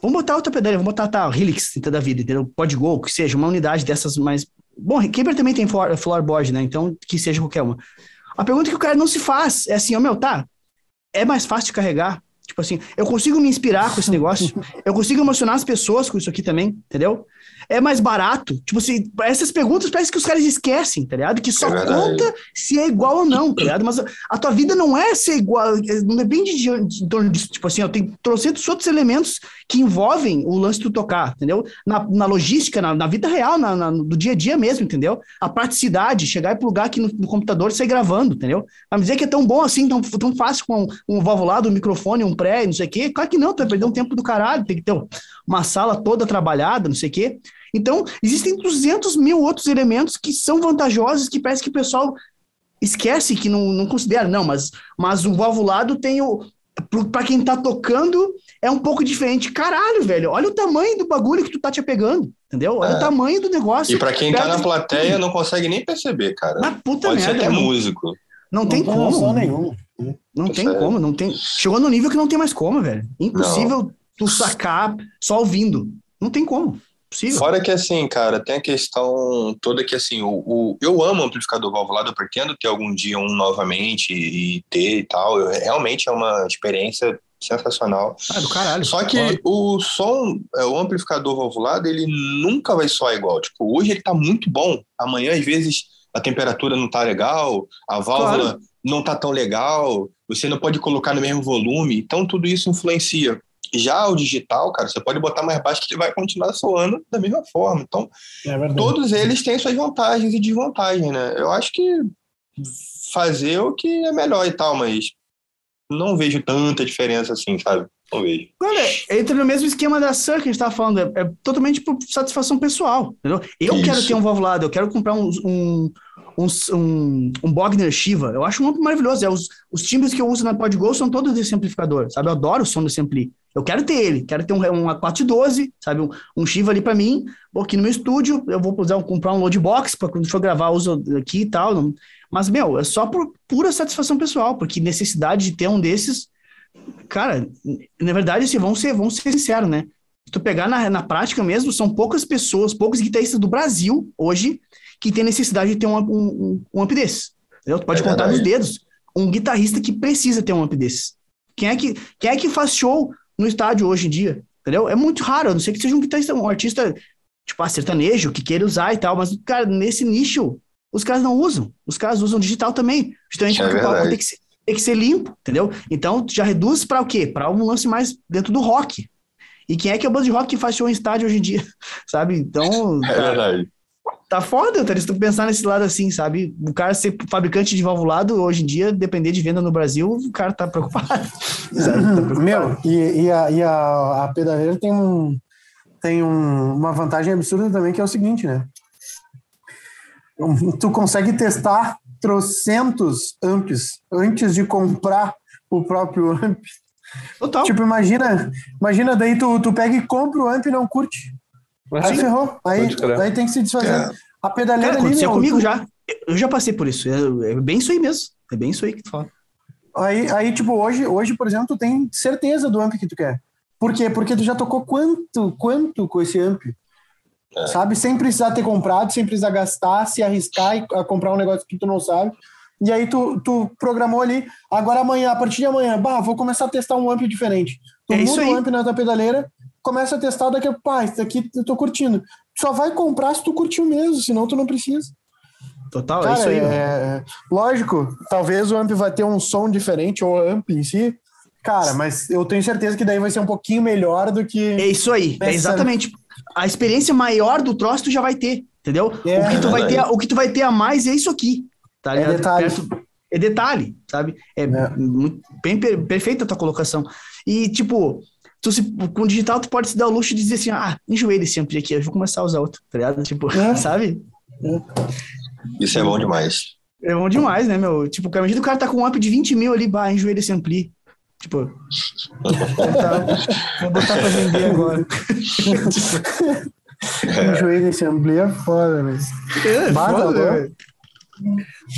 Vamos botar outra pedaleira, vamos botar tá, Helix da vida, entendeu? Pode Go, que seja uma unidade dessas mais. Bom, Kemper também tem floorboard, né? Então, que seja qualquer uma. A pergunta que o cara não se faz é assim, ó, oh, meu, tá, é mais fácil de carregar? Tipo assim, eu consigo me inspirar com esse negócio, eu consigo emocionar as pessoas com isso aqui também, entendeu? É mais barato. Tipo assim, essas perguntas parece que os caras esquecem, tá ligado? Que só é conta se é igual ou não, tá ligado? Mas a, a, tua vida não é ser igual, não depende de, de, de disso. Tipo assim, ó, tem trocentos outros elementos que envolvem o lance do tocar, entendeu? Na, na logística, na, na, vida real, na, na, do dia a dia mesmo, entendeu? A praticidade, chegar e plugar aqui no, no computador e sair gravando, entendeu? Mas dizer que é tão bom assim, tão, tão fácil com um, um valvulado, um microfone, um pré, não sei o quê. Claro que não, tu vai perder um tempo do caralho, tem que ter uma sala toda trabalhada, não sei o quê. Então, existem 200 mil outros elementos que são vantajosos, que parece que o pessoal esquece, que não, não considera. Não, mas, mas o valvulado tem o. Para quem tá tocando, é um pouco diferente. Caralho, velho, olha o tamanho do bagulho que tu tá te apegando, entendeu? Olha é. o tamanho do negócio. E para quem tá na plateia, não consegue nem perceber, cara. Mas puta Pode merda. ser até músico. Não, não tem como. Nenhuma. Não tem sério. como, não tem. Chegou no nível que não tem mais como, velho. Impossível não. tu sacar só ouvindo. Não tem como. Possível. Fora que assim, cara, tem a questão toda que assim, o, o, eu amo amplificador valvulado, eu pretendo ter algum dia um novamente e, e ter e tal. Eu, realmente é uma experiência sensacional. Ah, do caralho. Só que o som, é, o amplificador valvulado, ele nunca vai soar igual. Tipo, hoje ele tá muito bom, amanhã às vezes a temperatura não tá legal, a válvula claro. não tá tão legal, você não pode colocar no mesmo volume, então tudo isso influencia. Já o digital, cara, você pode botar mais baixo que ele vai continuar soando da mesma forma. Então, é todos eles têm suas vantagens e desvantagens, né? Eu acho que fazer o que é melhor e tal, mas não vejo tanta diferença assim, sabe? Não vejo. Olha, entra no mesmo esquema da Sun que a gente tava falando, é, é totalmente por satisfação pessoal, entendeu? Eu Isso. quero ter um valvulado, eu quero comprar um, um, um, um, um Bogner Shiva, eu acho um amplo maravilhoso, é, os, os timbres que eu uso na PodGo são todos desse amplificador, sabe? Eu adoro o som desse ampli. Eu quero ter ele, quero ter um, um A412, sabe? Um, um Shiva ali para mim, aqui no meu estúdio, eu vou usar, comprar um load box para quando for gravar, uso aqui e tal. Não, mas, meu, é só por pura satisfação pessoal, porque necessidade de ter um desses, cara, na verdade, assim, vamos ser, vamos ser sinceros, né? Se tu pegar na, na prática mesmo, são poucas pessoas, poucos guitarristas do Brasil hoje que tem necessidade de ter um, um, um amp desse. Entendeu? Tu pode é contar nos dedos um guitarrista que precisa ter um amp desse. Quem é que, quem é que faz show no estádio hoje em dia, entendeu? É muito raro, a não ser que seja um guitarrista, um artista, tipo, ah, sertanejo, que queira usar e tal, mas, cara, nesse nicho, os caras não usam. Os caras usam digital também, justamente é porque verdade. o palco tem que, ser, tem que ser limpo, entendeu? Então, já reduz para o quê? Para um lance mais dentro do rock, E quem é que é o banda de rock que faz show em estádio hoje em dia, sabe? Então, É verdade. Tá foda, tá? Se tu pensar nesse lado assim, sabe? O cara ser fabricante de valvulado, hoje em dia, depender de venda no Brasil, o cara tá preocupado. sabe? Tá preocupado. Meu, e, e, a, e a, a pedaleira tem, um, tem um, uma vantagem absurda também, que é o seguinte, né? Tu consegue testar trocentos amps antes de comprar o próprio amp. Total. Tipo, imagina, imagina daí tu, tu pega e compra o amp e não curte. Aí Sim. ferrou. Aí, aí tem que se desfazer. É. A pedaleira Cara, ali, aconteceu meu, comigo tu- já. Eu já passei por isso. É, é bem isso aí mesmo. É bem isso aí que tu fala. Aí, aí, tipo, hoje, hoje, por exemplo, tu tem certeza do amp que tu quer. Por quê? Porque tu já tocou quanto, quanto com esse amp? Sabe? Sem precisar ter comprado, sem precisar gastar, se arriscar e a comprar um negócio que tu não sabe. E aí tu, tu programou ali, agora amanhã, a partir de amanhã, bah, vou começar a testar um amp diferente. Tu É isso muda aí. o amp na tua pedaleira, começa a testar daqui a pá, isso daqui eu tô curtindo. Só vai comprar se tu curtiu mesmo, senão tu não precisa. Total, é Cara, isso aí. é, mano. é- lógico, talvez o amp vai ter um som diferente, ou o amp em si. Cara, mas eu tenho certeza que daí vai ser um pouquinho melhor do que. É isso aí, é exatamente. A experiência maior do troço tu já vai ter, entendeu? É, o, que tu vai ter, o que tu vai ter a mais é isso aqui, tá É ligado? detalhe. é detalhe, sabe? É, É. muito- bem per- perfeita a tua colocação. E, tipo, tu se, com o digital tu pode se dar o luxo de dizer assim, ah, enjoei desse ampli aqui, eu vou começar a usar outro, tá ligado? Tipo, É. sabe? Isso é bom demais. É bom demais, né, meu? Tipo, a medida cara tá com um amp de 20 mil ali, bah, enjoei desse ampli. Tipo, vou botar, vou botar pra vender agora. O joelho desse ampli é foda, velho. É, Bah, tá foda, velho.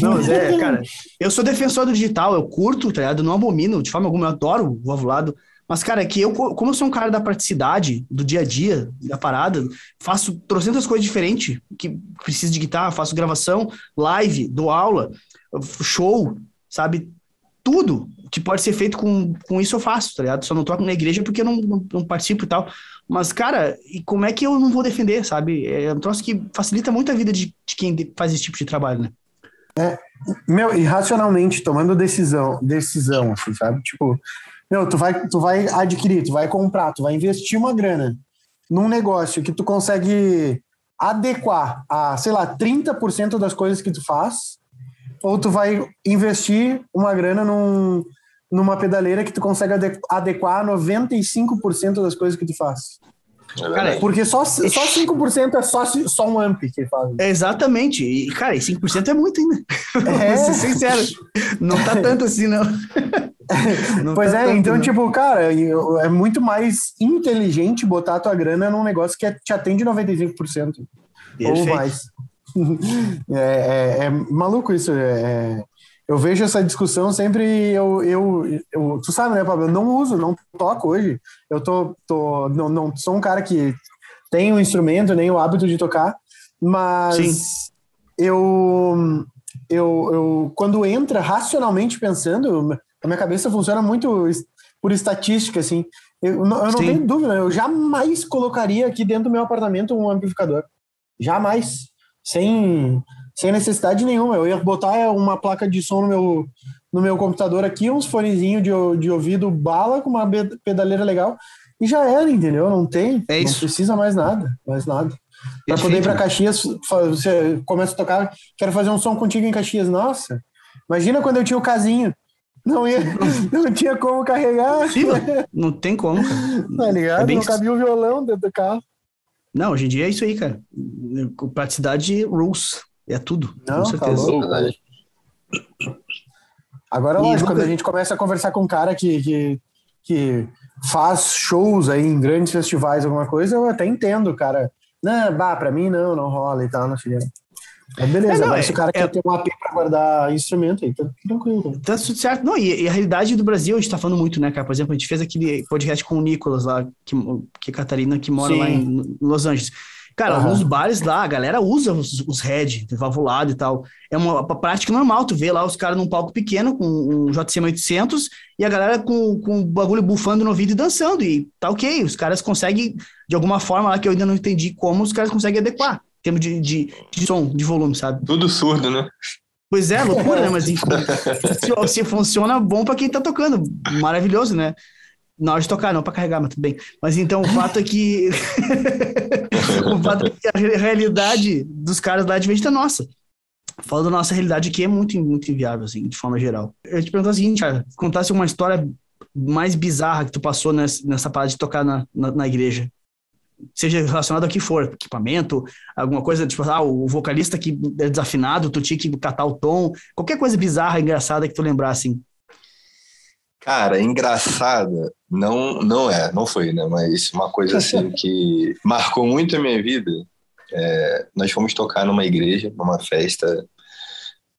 Não, mas é, cara, eu sou defensor do digital, eu curto, tá ligado? Eu não abomino, de forma alguma, eu adoro o ovulado. Mas, cara, é que eu, como eu sou um cara da praticidade, do dia a dia, da parada, faço trocentas coisas diferentes, que preciso de guitarra, faço gravação, live, dou aula, show, sabe? Tudo que pode ser feito com, com isso eu faço, tá ligado? Só não toco na igreja porque eu não, não, não participo e tal. Mas, cara, e como é que eu não vou defender, sabe? É um troço que facilita muito a vida de, de quem faz esse tipo de trabalho, né? Meu, irracionalmente, tomando decisão, decisão, assim, sabe? Tipo, meu, tu vai, tu vai adquirir, tu vai comprar, tu vai investir uma grana num negócio que tu consegue adequar a, sei lá, 30% das coisas que tu faz, ou tu vai investir uma grana num, numa pedaleira que tu consegue ade- adequar 95% das coisas que tu faz. É verdade. Porque só, só 5% é só, só um amp que faz. Exatamente. E, cara, e 5% é muito ainda. É. Vou ser sincero. Não tá tanto assim, não. Não Pois tá é, tanto, então, não. tipo, cara, é muito mais inteligente botar a tua grana num negócio que é- te atende 95%. Ou Perfeito. mais. é, é- é maluco isso. é- é- eu vejo essa discussão sempre. Eu, eu, eu- tu sabe, né, Pablo? Eu não uso, não toco hoje. Eu tô, tô, não, não sou um cara que tem o instrumento, nem o hábito de tocar, mas Sim. eu, eu, eu, quando entra racionalmente pensando, a minha cabeça funciona muito por estatística, assim. Eu, não- eu não Sim. tenho dúvida, eu jamais colocaria aqui dentro do meu apartamento um amplificador. Jamais. Sem, sem necessidade nenhuma. Eu ia botar uma placa de som no meu, no meu computador aqui, uns fonezinhos de, de ouvido bala com uma pedaleira legal e já era, entendeu? Não tem. É Não precisa mais nada. Mais nada. Pra poder ir pra Caxias, você começa a tocar, quero fazer um som contigo em Caxias. Nossa, imagina quando eu tinha o casinho. Não ia, não tinha como carregar, Possível. Não tem como, cara. tá ligado? É bem não cabia o violão dentro do carro. Não, hoje em dia é isso aí, cara. Praticidade rules. É tudo, Não, com tá certeza. louco. Verdade. Agora, E lógico, nunca- quando a gente começa a conversar com um cara que, que, que faz shows aí em grandes festivais, alguma coisa, eu até entendo, cara. Não, bah, pra mim não, não rola e tal, não sei. Mas beleza, É, não, agora é- se o cara é- quer ter um AP pra guardar instrumento aí, tá tranquilo. Tá tudo certo. Não, e, e a realidade do Brasil, a gente tá falando muito, né, cara? Por exemplo, a gente fez aquele podcast com o Nicolas lá, que, que é Catarina, que mora Sim. lá em, em Los Angeles. Cara, Aham. nos bares lá, a galera usa os, os head, valvulado e tal. É uma, prática normal, tu vê lá os caras num palco pequeno com um JCM 800 e a galera com, com o bagulho bufando no ouvido e dançando. E tá ok, os caras conseguem, de alguma forma lá que eu ainda não entendi como, os caras conseguem adequar. Em termos de, de, de som, de volume, sabe? Tudo surdo, né? Pois é, loucura, né? Mas enfim, se, se funciona, bom pra quem tá tocando. Maravilhoso, né? Na hora de tocar, não para carregar, mas tudo bem. Mas então o fato é que. o fato é que a realidade dos caras lá é diferente da nossa. Fala da nossa realidade aqui é muito, muito inviável, assim, de forma geral. Eu te pergunto o seguinte, cara, contasse uma história mais bizarra que tu passou nessa, nessa parada de tocar na, na, na igreja seja relacionado ao que for, equipamento, alguma coisa, tipo, ah, o vocalista que é desafinado, tu tinha que catar o tom, qualquer coisa bizarra, engraçada que tu lembrar, assim. Cara, engraçada, não, não é, não foi, né? Mas uma coisa assim que marcou muito a minha vida. É, nós fomos tocar numa igreja, numa festa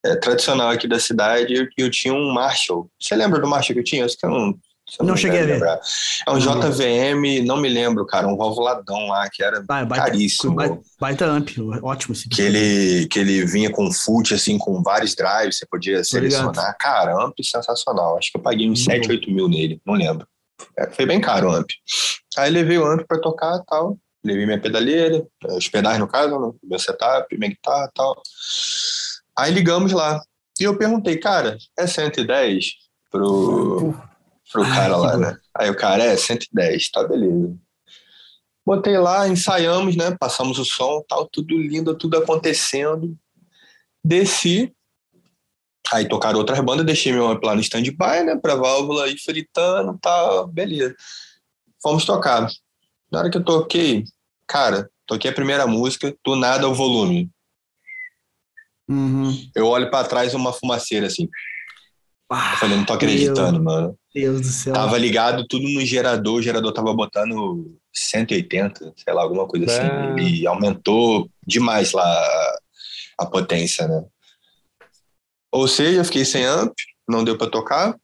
é, tradicional aqui da cidade, e eu, eu, tinha um Marshall. Você lembra do Marshall que eu tinha? Acho que eu não não, não cheguei a ver. Lembrar. É um JVM, não me lembro, cara, um valvuladão lá que era ah, baita, caríssimo. Baita, baita amp, ótimo. Esse que ele, que ele vinha com FUT, assim, com vários drives, você podia selecionar. Cara, amp sensacional. Acho que eu paguei uns 7, 8 mil nele, não lembro. É, foi bem caro o amp. Aí levei o amp pra tocar e tal. Levei minha pedaleira, os pedais no caso, né? meu setup, minha guitarra e tal. Aí ligamos lá. E eu perguntei, cara, é 110 pro pro cara lá, né? Aí o cara, é, 110, tá beleza. Botei lá, ensaiamos, né? Passamos o som, tal, tudo lindo, tudo acontecendo. Desci. Aí tocaram outras bandas, deixei meu amp lá no stand-by, né? Pra válvula ir fritando, tal, beleza. Fomos tocar. Na hora que eu toquei, cara, toquei a primeira música, do nada o volume. Uhum. Eu olho para trás uma fumaceira assim. Ah, eu falei, não tô acreditando, Deus, mano. Deus do céu. Tava ligado tudo no gerador, o gerador tava botando 180, sei lá, alguma coisa assim. é. assim. Ele aumentou demais lá a, potência, né? Ou seja, fiquei sem amp, não deu para tocar.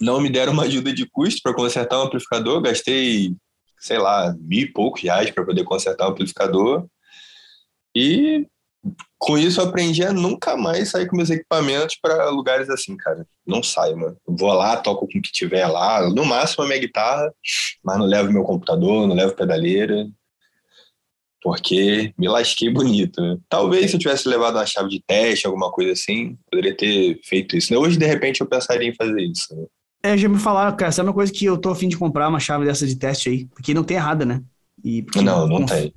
Não me deram uma ajuda de custo para consertar o amplificador. Gastei, sei lá, mil e poucos reais para poder consertar o amplificador. E com isso eu aprendi a nunca mais sair com meus equipamentos para lugares assim, cara. Não saio, mano. Vou lá, toco com o que tiver lá, no máximo a minha guitarra, mas não levo meu computador, não levo pedaleira, porque me lasquei bonito. Talvez se eu tivesse levado uma chave de teste, alguma coisa assim, poderia ter feito isso. Hoje, de repente, eu pensaria em fazer isso. Né? É, já me falaram, cara, sabe uma coisa que eu tô afim de comprar uma chave dessa de teste aí? Porque não tem errada, né? E não, não tem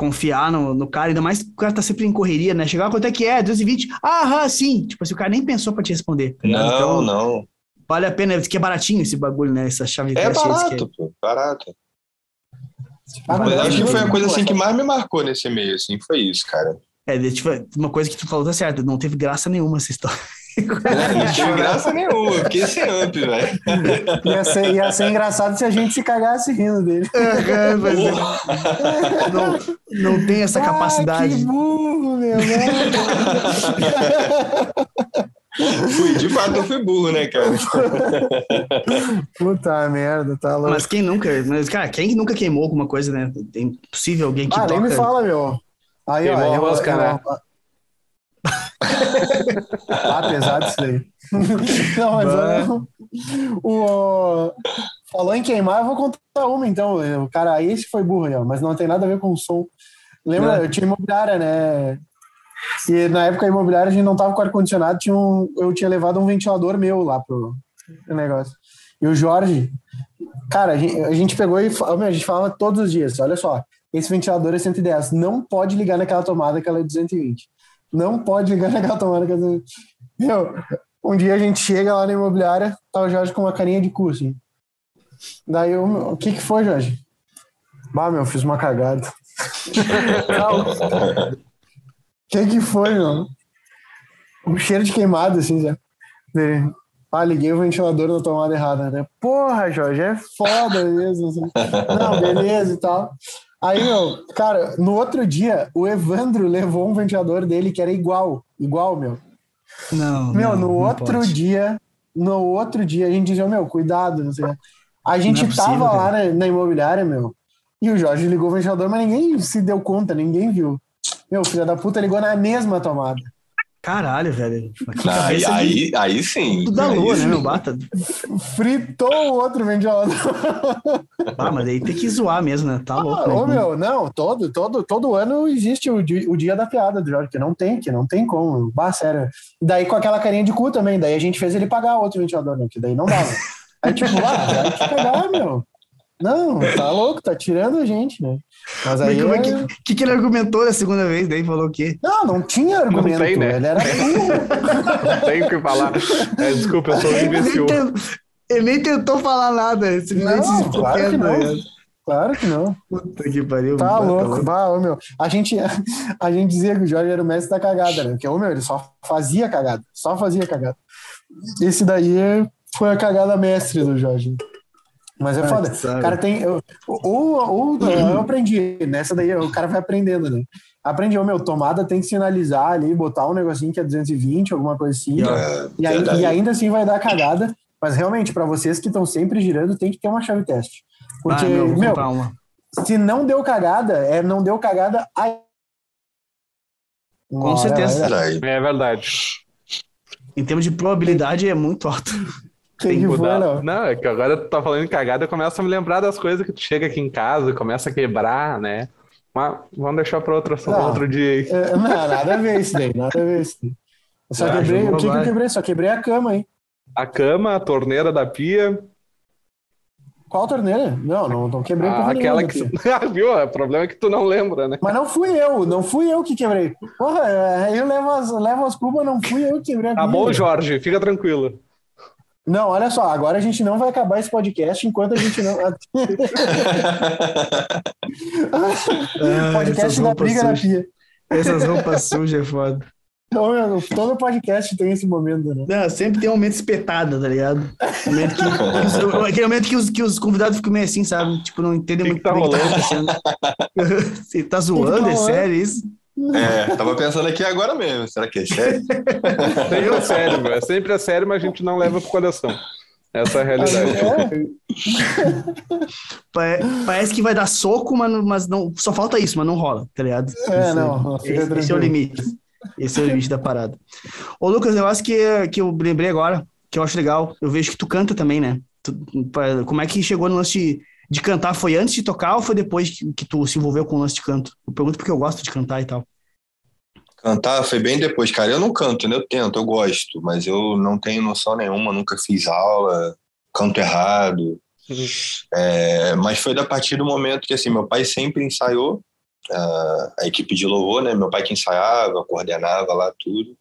confiar no, no cara, ainda mais que o cara tá sempre em correria, né? Chegar, quanto é que é? 220? Ah, sim. Tipo assim, o cara nem pensou pra te responder. Tá não, então, não. Vale a pena, que é baratinho esse bagulho, né? Essa chave de É barato, é... pô, barato. Mas acho que foi a coisa assim que mais me marcou nesse meio, assim, foi isso, cara. É, tipo, uma coisa que tu falou tá certo, não teve graça nenhuma essa história. É, não tive graça nenhuma, eu fiquei sem amp, velho. Ia ser, ia ser engraçado se a gente se cagasse rindo dele. É, mas não, não tem essa capacidade. Ah, que burro, meu Fui, de fato eu fui burro, né, cara? Puta merda, tá louco. Mas quem nunca, mas, cara, quem nunca queimou alguma coisa, né? É impossível alguém que ah, toca... nem me fala, meu. Aí, Queimou ó, eu, eu, eu, ah, pesado isso daí. Não, mas o, falou em queimar, eu vou contar uma então. O cara, esse foi burro, mas não tem nada a ver com o som. Lembra? É. Eu tinha imobiliária, né? E na época a imobiliária a gente não tava com ar-condicionado, tinha um, eu tinha levado um ventilador meu lá pro negócio. E o Jorge, cara, a gente, a gente pegou e a gente falava todos os dias: olha só, esse ventilador é 110, não pode ligar naquela tomada que ela é 220 não pode ligar naquela tomada. Meu, um dia a gente chega lá na imobiliária, tá o Jorge com uma carinha de cu, assim. Daí eu, o que que foi, Jorge? Bah, meu, fiz uma cagada. O que que foi, meu? Um cheiro de queimado, assim, já. Ah, liguei o ventilador na tomada errada, né? Porra, Jorge, é foda mesmo. Assim. Não, beleza e tal. Aí, meu, cara, no outro dia, o Evandro levou um ventilador dele que era igual, igual, meu. Não. Meu, não, no não outro pode. dia, no outro dia, a gente dizia, meu, cuidado, não sei. A gente é possível, tava lá na, na, imobiliária, meu, e o Jorge ligou o ventilador, mas ninguém se deu conta, ninguém viu. Meu, filho da puta ligou na mesma tomada. Caralho, velho. Aí, aí, aí, sim. Tudo da lua, né, meu bata? Fritou o outro ventilador. Ah, mas aí tem que zoar mesmo, né? Tá ah, louco. Ô, né? meu, não, todo, todo, todo ano existe o, o dia da piada do Jorge, que não tem, que não tem como. Bah, sério. Daí com aquela carinha de cu também, daí a gente fez ele pagar outro ventilador, né? Que daí não dava. Aí, tipo, ah, vai te cagar, meu. Não, tá louco, tá tirando a gente, né? Mas aí. Mas como é que, que, que ele argumentou da segunda vez? Daí falou o quê? Não, não tinha argumento. Não tem, né? Ele era não tem o que falar. É, desculpa, eu sou um imbecil. Ele nem tentou falar nada. Não, claro que não. Claro que não. Puta que pariu. Tá louco. Bah, meu. A, gente, a gente dizia que o Jorge era o mestre da cagada, né? Porque, ô, meu, ele só fazia cagada. Só fazia cagada. Esse daí foi a cagada mestre do Jorge. Mas é foda. O cara tem. Ou, ou, eu aprendi. Nessa daí o cara vai aprendendo, né? Aprendi, ô meu, tomada tem que sinalizar ali, botar um negocinho que é 220, alguma coisa assim. É, e, aí, e, ainda assim vai dar cagada. Mas realmente, para vocês que estão sempre girando, tem que ter uma chave teste. Porque, ah, meu, meu se não deu cagada, é não deu cagada aí. Com certeza. É verdade. Em termos de probabilidade, é muito alto. Tem que mudar. Não. não, é que agora tu tá falando cagada, eu começo a me lembrar das coisas que tu chega aqui em casa, começa a quebrar, né? Mas vamos deixar para outro, não, outro dia aí. É, não, nada a ver isso daí, nada a ver isso daí. Eu só quebrei, o que, que eu quebrei? Só quebrei a cama, hein? A cama, a torneira da pia. Qual torneira? Não, não, não quebrei ah, Aquela que. Ah, viu? O problema é que tu não lembra, né? Mas não fui eu, não fui eu que quebrei. Porra, eu levo as, levo as culpas, não fui eu que quebrei a Tá bom, Jorge, fica tranquilo. Não, olha só, agora a gente não vai acabar esse podcast enquanto a gente não. ah, podcast da briga na pia. Essas roupas sujas é foda. Então, todo podcast tem esse momento, né? Não, sempre tem um momento espetado, tá ligado? Momento que, que aquele momento que os, que os convidados ficam meio assim, sabe? Tipo, não entendem muito tá o que tá acontecendo. Você tá zoando? Tá é sério isso? É, tava pensando aqui agora mesmo. Será que é sério? Sempre é sério. É sempre é sério, mas a gente não leva pro coração. Essa é a realidade. É. Parece que vai dar soco, mas, mas não, só falta isso, mas não rola, tá ligado? É, esse, não. Esse, esse é o limite. Esse é o limite da parada. Ô, Lucas, eu acho que, que eu lembrei agora, que eu acho legal. Eu vejo que tu canta também, né? Tu, como é que chegou no lance de, de cantar? Foi antes de tocar ou foi depois que, que tu se envolveu com o lance de canto? Eu pergunto porque eu gosto de cantar e tal. Cantar foi bem depois, cara. Eu não canto, né? Eu tento, eu gosto, mas eu não tenho noção nenhuma, nunca fiz aula, canto errado. Uhum. É, mas foi a partir do momento que, assim, meu pai sempre ensaiou a, a equipe de louvor, né? Meu pai que ensaiava, coordenava lá tudo.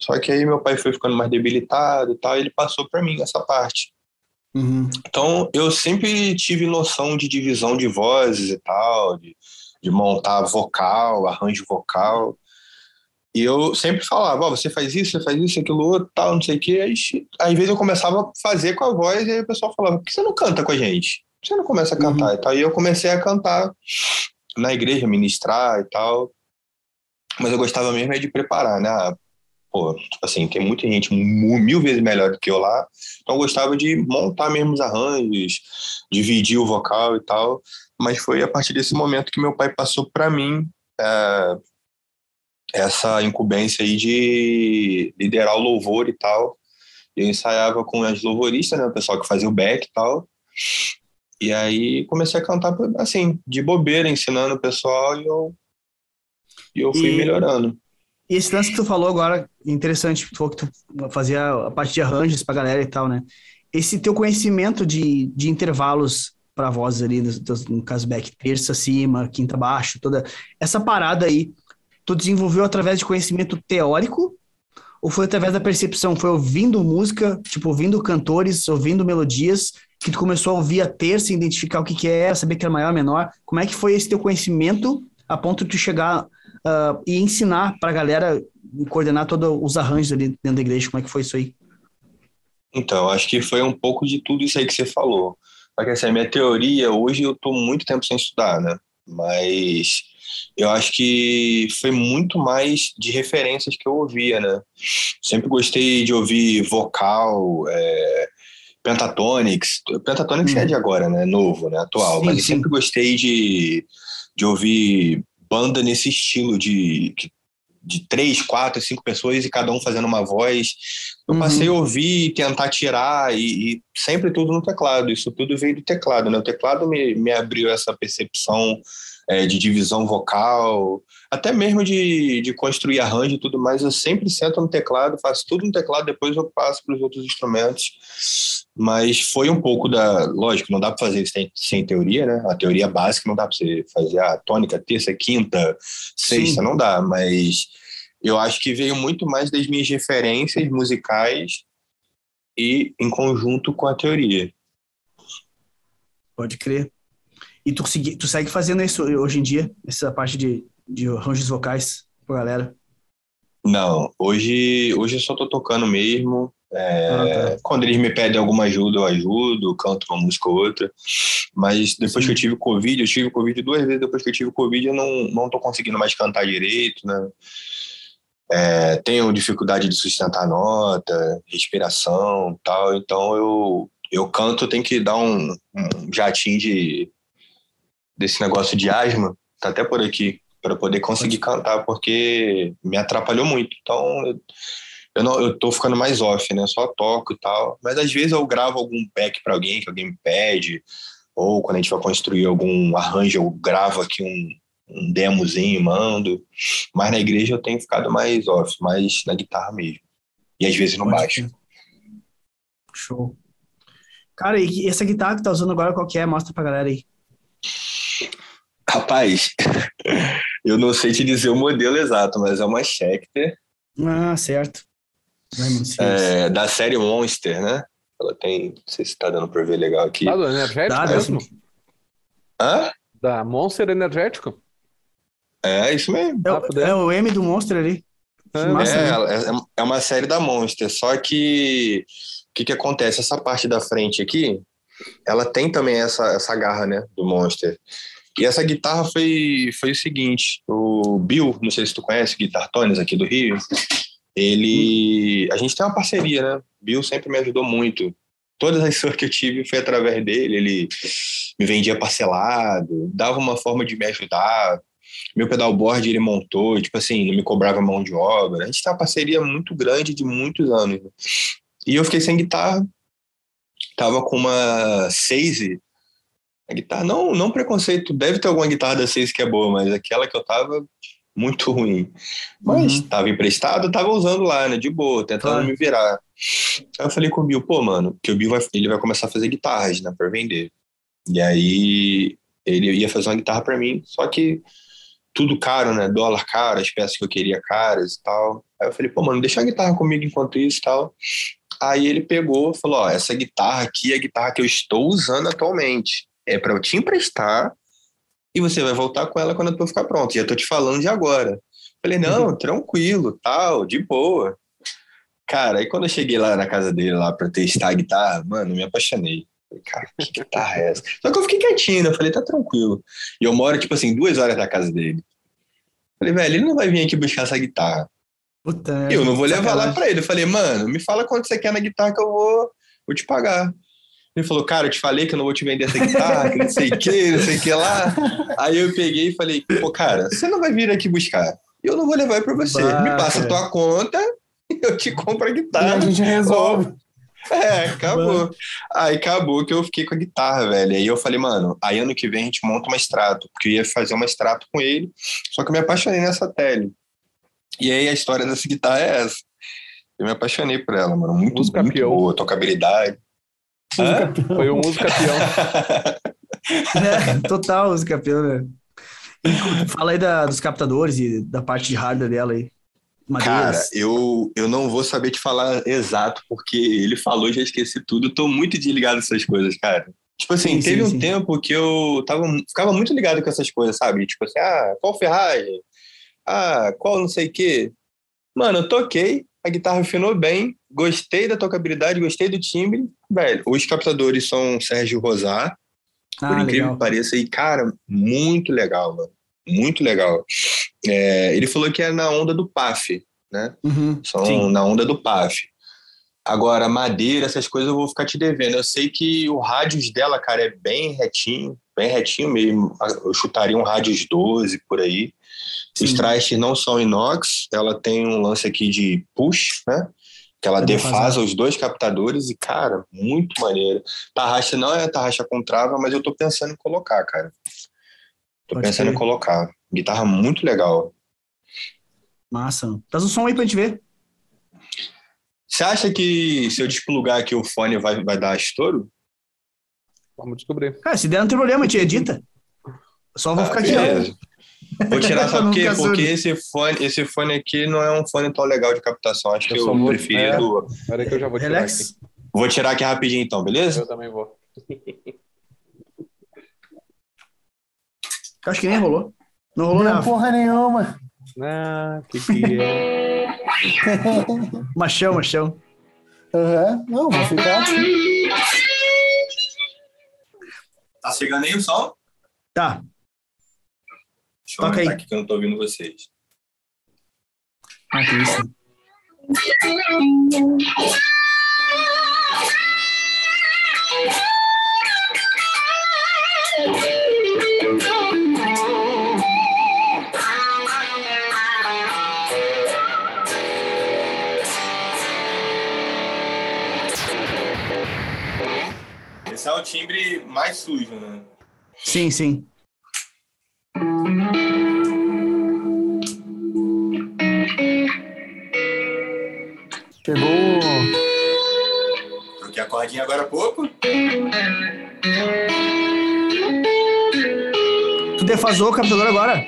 Só que aí meu pai foi ficando mais debilitado e tal, e ele passou para mim essa parte. Uhum. Então, eu sempre tive noção de divisão de vozes e tal, de, de montar vocal, arranjo vocal. E eu sempre falava, oh, você faz isso, você faz isso, aquilo outro, tal, não sei o quê. Aí, às vezes eu começava a fazer com a voz e aí o pessoal falava, por que você não canta com a gente? Por que você não começa a cantar uhum. e tal? E eu comecei a cantar na igreja, ministrar e tal. Mas eu gostava mesmo é de preparar, né? Pô, assim, tem muita gente mil vezes melhor do que eu lá. Então eu gostava de montar mesmo os arranjos, dividir o vocal e tal. Mas foi a partir desse momento que meu pai passou para mim é, essa incumbência aí de liderar o louvor e tal. Eu ensaiava com as louvoristas, né, o pessoal que fazia o back e tal. E aí comecei a cantar assim, de bobeira, ensinando o pessoal e eu, e eu fui e, melhorando. E esse lance que tu falou agora, interessante, tu falou que tu fazia a parte de arranjos pra galera e tal, né? Esse teu conhecimento de, de intervalos para vozes ali, no caso back, terça acima, quinta baixo, toda essa parada aí, tu desenvolveu através de conhecimento teórico ou foi através da percepção? Foi ouvindo música, tipo, ouvindo cantores, ouvindo melodias, que tu começou a ouvir a terça, identificar o que que era, saber que era maior, menor? Como é que foi esse teu conhecimento a ponto de tu chegar uh, e ensinar para a galera coordenar todos os arranjos ali dentro da igreja? Como é que foi isso aí? Então, acho que foi um pouco de tudo isso aí que você falou. Porque assim, a minha teoria, hoje eu estou muito tempo sem estudar, né? Mas eu acho que foi muito mais de referências que eu ouvia, né? Sempre gostei de ouvir vocal, é, Pentatonix. Pentatonix hum. é de agora, né? Novo, né? Atual. Sim, mas eu sempre gostei de, de ouvir banda nesse estilo de, de três, quatro, cinco pessoas e cada um fazendo uma voz. eu passei a ouvir e tentar tirar, e, e, sempre tudo no teclado. Isso tudo veio do teclado, né? O teclado me, me abriu essa percepção é, de divisão vocal, até mesmo de, de construir arranjo e tudo mais. Eu sempre sento no teclado, faço tudo no teclado, depois eu passo para os outros instrumentos. Mas foi um pouco da. Lógico, não dá para fazer isso sem, sem, teoria, né? A teoria básica não dá para você fazer a tônica, terça, quinta, sexta, Sim. não dá, mas eu acho que veio muito mais das minhas referências musicais e em conjunto com a teoria. Pode crer. E tu, segui, tu segue fazendo isso hoje em dia, essa parte de, de arranjos vocais pra galera? Não, hoje, hoje eu só tô tocando mesmo. É, ah, tá. Quando eles me pedem alguma ajuda, eu ajudo, canto uma música ou outra. Mas depois Sim. que eu tive Covid, eu tive Covid duas vezes depois que eu tive Covid, eu não, não tô conseguindo mais cantar direito, né? é, tenho dificuldade de sustentar nota, respiração tal, então eu, eu canto, tem que dar um, um jatinho de, desse negócio de asma, tá até por aqui, para poder conseguir cantar, porque me atrapalhou muito. Então, eu, eu, não, eu tô ficando mais off, né? Só toco e tal. Mas às vezes eu gravo algum pack para alguém que alguém me pede, ou quando a gente vai construir algum arranjo, eu gravo aqui um, um demozinho, mando. Mas na igreja eu tenho ficado mais off, mais na guitarra mesmo. E às vezes no baixo. Show. Cara, e essa guitarra que tá usando agora, qual que é? Mostra pra galera aí. Rapaz, eu não sei te dizer o modelo exato, mas é uma Schecter. Ah, certo. É, da série Monster, né? Ela tem. Não sei se tá dando pra ver legal aqui. Tá do energético Dá, mesmo? Hã? Da Monster Energético? É, isso mesmo. É, o, é o M do Monster ali. É, massa, é, né? é, uma série da Monster, só que o que, que acontece? Essa parte da frente aqui, ela tem também essa, essa garra, né, do Monster. E essa guitarra foi, foi o seguinte, o Bill, não sei se tu conhece, Guitar Tones aqui do Rio, ele... A gente tem uma parceria, né? Bill sempre me ajudou muito. Todas as sortes que eu tive foi através dele, ele me vendia parcelado, dava uma forma de me ajudar, meu pedalboard ele montou, tipo assim, não me cobrava mão de obra. A gente tem uma parceria muito grande de muitos anos. Né? E eu fiquei sem guitarra, tava com uma Seise, a guitarra, não, não preconceito, deve ter alguma guitarra da Seise que é boa, mas aquela que eu tava muito ruim. Mas uhum. tava emprestado, tava usando lá, né, de boa, tentando claro. me virar. Aí eu falei com o Bill, pô, mano, que o Bill vai, ele vai começar a fazer guitarras, né, para vender. E aí ele ia fazer uma guitarra para mim, só que tudo caro, né? Dólar caro, as peças que eu queria caras e tal. Aí eu falei, pô, mano, deixa a guitarra comigo enquanto isso e tal. Aí ele pegou falou: Ó, essa guitarra aqui é a guitarra que eu estou usando atualmente. É para eu te emprestar e você vai voltar com ela quando eu ficar pronto. Já tô te falando de agora. Falei, não, uhum. tranquilo, tal, de boa. Cara, aí quando eu cheguei lá na casa dele lá pra testar a guitarra, mano, me apaixonei. Falei, cara, que guitarra é essa? Só que eu fiquei quietinho, né? Eu falei, tá tranquilo. E eu moro, tipo assim, duas horas da casa dele. Falei, velho, ele não vai vir aqui buscar essa guitarra. Puta, eu não vou levar lá pra ele. Eu falei, mano, me fala quanto você quer na guitarra que eu vou, vou te pagar. Ele falou, cara, eu te falei que eu não vou te vender essa guitarra, que não sei o que, não sei o que lá. Aí eu peguei e falei, pô, cara, você não vai vir aqui buscar. Eu não vou levar pra você. Bah, me passa a tua conta e eu te compro a guitarra. E a gente resolve. É, acabou. Aí acabou que eu fiquei com a guitarra, velho. Aí eu falei, mano, aí ano que vem a gente monta uma extrato, porque eu ia fazer uma extrato com ele, só que eu me apaixonei nessa tele. E aí a história dessa guitarra é essa. Eu me apaixonei por ela, mano. Muito, música muito boa, tocabilidade. Foi um música peão. é, total música peão, né? Fala aí da, dos captadores e da parte de hardware dela aí. Madeiras. Cara, eu, eu não vou saber te falar exato, porque ele falou e já esqueci tudo. Eu tô muito desligado dessas coisas, cara. Tipo assim, sim, teve sim, um sim. tempo que eu tava, ficava muito ligado com essas coisas, sabe? Tipo assim, ah, qual ferragem? Ah, qual não sei o quê. Mano, eu toquei, a guitarra afinou bem, gostei da tocabilidade, gostei do timbre. Velho, os captadores são Sérgio Rosar, ah, por incrível legal. que pareça, e cara, muito legal, mano muito legal. É, ele falou que é na onda do PAF, né? Uhum, São sim. na onda do PAF. Agora, madeira, essas coisas eu vou ficar te devendo. Eu sei que o rádios dela, cara, é bem retinho, bem retinho mesmo. Eu chutaria um rádios 12 por aí. Sim. Os trastes não são inox, ela tem um lance aqui de push, né? Que ela Tá defasa os dois captadores e, cara, muito maneiro. Tarraxa não é tarraxa com trava, mas eu tô pensando em colocar, cara. Tô Pode pensando crer. em colocar. Guitarra muito legal. Massa. Traz o som aí pra gente ver. Você acha que se eu desplugar aqui o fone vai, vai dar estouro? Vamos descobrir. Cara, se der, não tem problema, a gente edita. Só vou Ah, ficar aqui. Vou tirar só porque, porque esse fone, esse fone aqui não é um fone tão legal de captação. Acho que Eu eu, só vou- prefiro. Espera aí que eu já vou tirar Relax. Vou tirar aqui rapidinho então, aqui. beleza? Eu também vou. Acho que nem rolou. Não rolou? Não, Rafa? porra nenhuma. Ah, que que é? Machão, machão. Aham. Não, vou ficar assim. Tá chegando aí o som? Tá. Deixa eu Toca aí. aumentar aqui que eu não tô ouvindo vocês. Ah, que isso. Esse é o timbre mais sujo, né? Sim, sim. Chegou. Troquei a cordinha agora há pouco. Tu defasou o captador agora?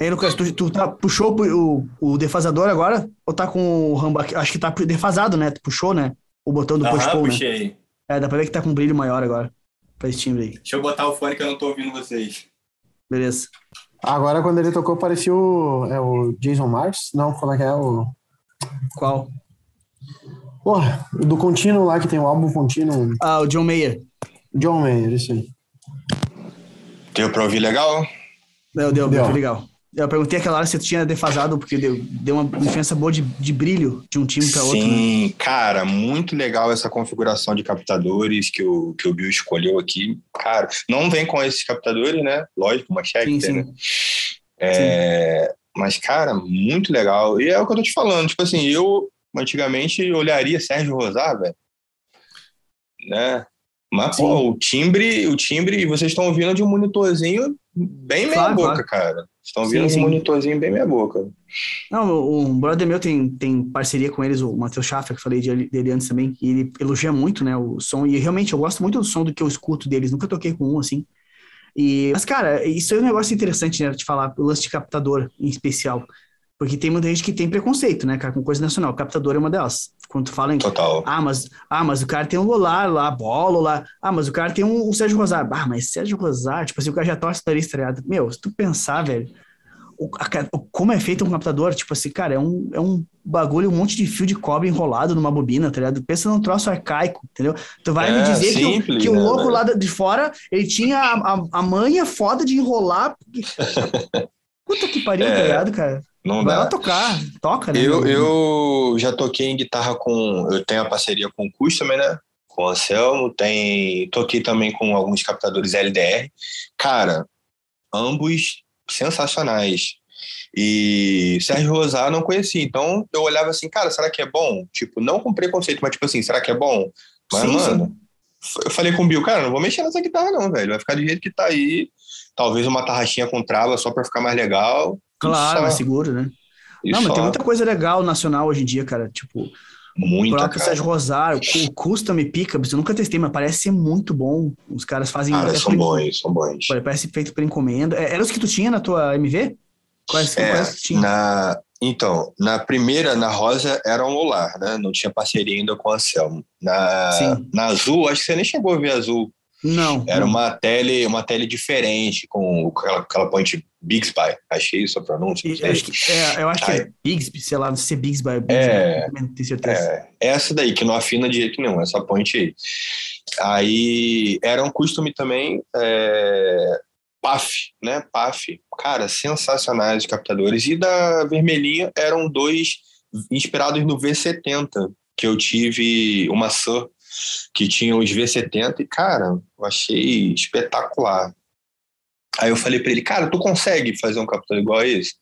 Ei, Lucas, tu, tu tá, puxou o, o defasador agora? Ou tá com o rambo aqui? Acho que tá defasado, né? Tu puxou, né? O botão do push Aham, pull, né? É, dá pra ver que tá com um brilho maior agora. Pra esse timbre aí. Deixa eu botar o fone que eu não tô ouvindo vocês. Beleza. Agora, quando ele tocou, parecia o, é o Jason Mars. Não, como é que é? O. Qual? Porra, o do contínuo lá, que tem o álbum contínuo. Ah, o John Mayer. John Mayer, isso aí. Deu pra ouvir legal? Deu, deu, Deu. legal. Eu perguntei aquela hora se tinha defasado, porque deu, deu uma diferença boa de, de brilho de um time pra outro. né? Sim, cara, muito legal essa configuração de captadores que o, que o Bill escolheu aqui. Cara, não vem com esses captadores, né? Lógico, uma check, Sim, né? sim. É, mas, cara, muito legal. E é o que eu tô te falando. Tipo assim, eu antigamente olharia Sérgio Rosar, velho. Né? Mas, pô, o timbre, o timbre, e vocês estão ouvindo de um monitorzinho bem meia Claro, boca, claro. cara. Vocês estão de sim. um monitorzinho bem meia boca. Não, um brother meu tem, tem parceria com eles, o Matheus Schaffer, que falei de- dele antes também, e ele elogia muito, né, o som, e realmente eu gosto muito do som do que eu escuto deles, nunca toquei com um, assim. E, mas, cara, isso é um negócio interessante, né, de falar, o lance de captador, em especial, porque tem muita gente que tem preconceito, né, cara, com coisa nacional, captador é uma delas. Quando tu fala em Total. ah, mas, ah, mas o cara tem um Lolar lá, Bolo lá. Ah, mas o cara tem um, um Sérgio Rosário. Ah, mas Sérgio Rosário, tipo assim, o cara já torce pra isso, tá ligado? Meu, se tu pensar, velho, o, a o- como é feito um captador, tipo assim, cara, é um, é um bagulho, um monte de fio de cobre enrolado numa bobina, tá ligado? Pensa num troço arcaico, entendeu? Tu vai me É, dizer que, o, simples, que o né, louco velho? lá de fora, ele tinha a, a, a manha foda de enrolar. Puta que pariu, É, tá ligado, cara? Não Vai dá. lá tocar, toca, né? Eu, eu já toquei em guitarra com. Eu tenho a parceria com o Custom, né? Com o Anselmo. Tem, toquei também com alguns captadores LDR. Cara, ambos sensacionais. E Sérgio Rosar não conhecia. Então eu olhava assim, cara, será que é bom? Tipo, não com preconceito, mas tipo assim, será que é bom? Mas, Sim, sim. mano, eu falei com o Bill, cara, não vou mexer nessa guitarra, não, velho. Vai ficar do jeito que tá aí. Talvez uma tarraxinha com trava só pra ficar mais legal. Claro, só. mais seguro, né? E Não, mas só. tem muita coisa legal nacional hoje em dia, cara. Tipo, o Muita, próprio cara. Sérgio Rosário, o Custom Pickups, eu nunca testei, mas parece ser muito bom. Os caras fazem. Cara, são bons, são bons. Parece feito por encomenda. É, Eram os que tu tinha na tua MV? Quais, É, quais tu tinha? na, então, na primeira, na rosa, era um Lolar, né? Não tinha parceria ainda com a Anselmo. Na, Sim. na azul, acho que você nem chegou a ver azul. Não. Era não. uma tele, uma tele diferente, com aquela, aquela point Bixby. Achei isso a pronúncia. E- sei. é, eu acho que é Bigsby, sei lá, não sei se é Bigsby. É. Bigsby, não tenho certeza. É, essa daí, que não afina de jeito nenhum, essa point aí. Aí era um costume também, é, PAF, né? PAF. Cara, sensacionais os captadores. E da vermelhinha eram dois inspirados no V70, que eu tive uma Sur que tinha os V70 e, cara, eu achei espetacular. Aí eu falei pra ele, cara, tu consegue fazer um captador igual a esse?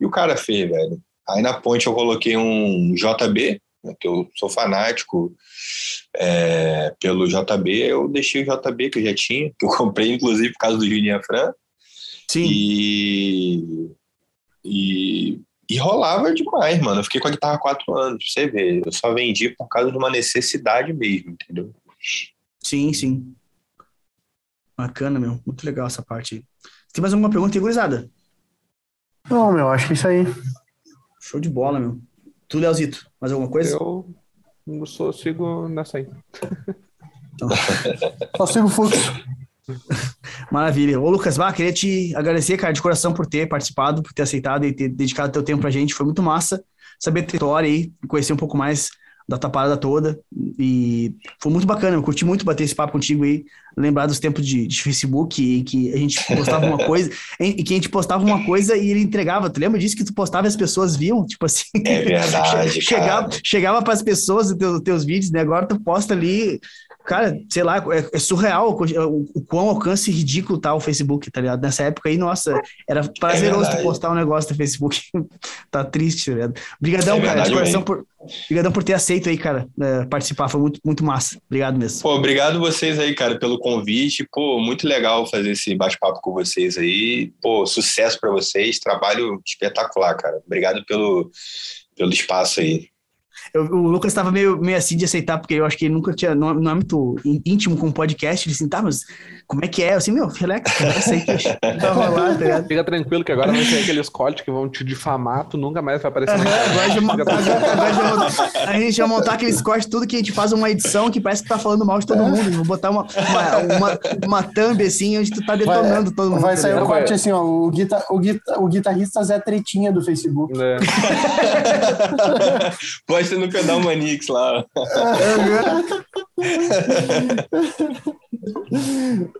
E o cara fez, velho. Aí na ponte eu coloquei um JB, né, que eu sou fanático é, pelo JB. Eu deixei o JB que eu já tinha, que eu comprei inclusive por causa do Juninho Fran. Sim. E, e, e rolava demais, mano. Eu fiquei com a guitarra há quatro anos, pra você ver. Eu só vendi por causa de uma necessidade mesmo, entendeu? Sim, sim. Bacana, meu. Muito legal essa parte aí. Tem mais alguma pergunta aí, gurizada? Não, meu, acho que é isso aí. Show de bola, meu. Tu, Leozito, mais alguma coisa? Eu só sigo nessa aí. Só sigo o fluxo. Maravilha. Ô, Lucas, Vá, queria te agradecer, cara, de coração por ter participado, por ter aceitado e ter dedicado teu tempo pra gente. Foi muito massa saber a tua história aí, conhecer um pouco mais da tua parada toda. E foi muito bacana, eu curti muito bater esse papo contigo aí, lembrar dos tempos de, de Facebook e que a gente postava uma coisa, e que a gente postava uma coisa e ele entregava. Tu lembra disso que tu postava e as pessoas viam? Tipo assim. É verdade. chegava, cara. chegava para as pessoas os teus, teus vídeos, né? Agora tu posta ali. Cara, sei lá, é, é surreal o, o, quão alcance ridículo tá o Facebook, tá ligado? Nessa época aí, nossa, era prazeroso tu verdade. postar um negócio no Facebook. tá triste, tá ligado? Obrigadão, É cara, de coração por, Obrigadão por ter aceito aí, cara, é, participar. Foi muito, muito massa. Obrigado mesmo. Pô, obrigado vocês aí, cara, pelo convite. Pô, muito legal fazer esse bate-papo com vocês aí. Pô, sucesso para vocês. Trabalho espetacular, cara. Obrigado pelo, pelo espaço aí. Eu- o Lucas estava meio, meio assim de aceitar, porque eu acho que ele nunca tinha, não, não é muito íntimo com podcast. Ele assim, tá, mas como é que é? Eu assim, meu, relax, cara, aceita. Tava lá, tá ligado? Fica tranquilo que agora vai ter aqueles cortes que vão te difamar, tu nunca mais vai aparecer na a gente vai montar aqueles cortes tudo que a gente faz uma edição que parece que tá falando mal de todo mundo. Vou botar uma, uma, uma, uma thumb assim, onde tu tá detonando todo mundo. Vai tá sair o vai. corte assim, ó. O, guita, o, guita, o guitarrista Zé Tretinha do Facebook. É. Posta no pedal Manix lá.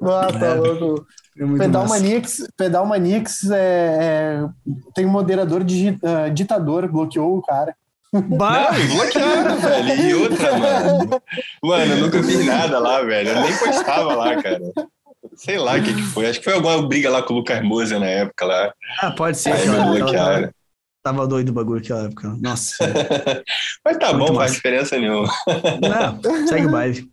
Ah, tá louco. É Pedal. Manix, Pedal Manix é, é- tem um moderador digi- ah, ditador, bloqueou o cara. Bah, bloquearam, velho. E outra, mano. Mano, eu nunca fiz nada lá, velho. Eu nem postava lá, cara. Sei lá o que, que foi. Acho que foi alguma briga lá com o Lucas Moza na época lá. ah, pode ser. Aí me bloquearam. Tava doido o bagulho naquela época. Nossa. Mas tá Muito bom, massa. faz diferença nenhuma. Não, segue o baile.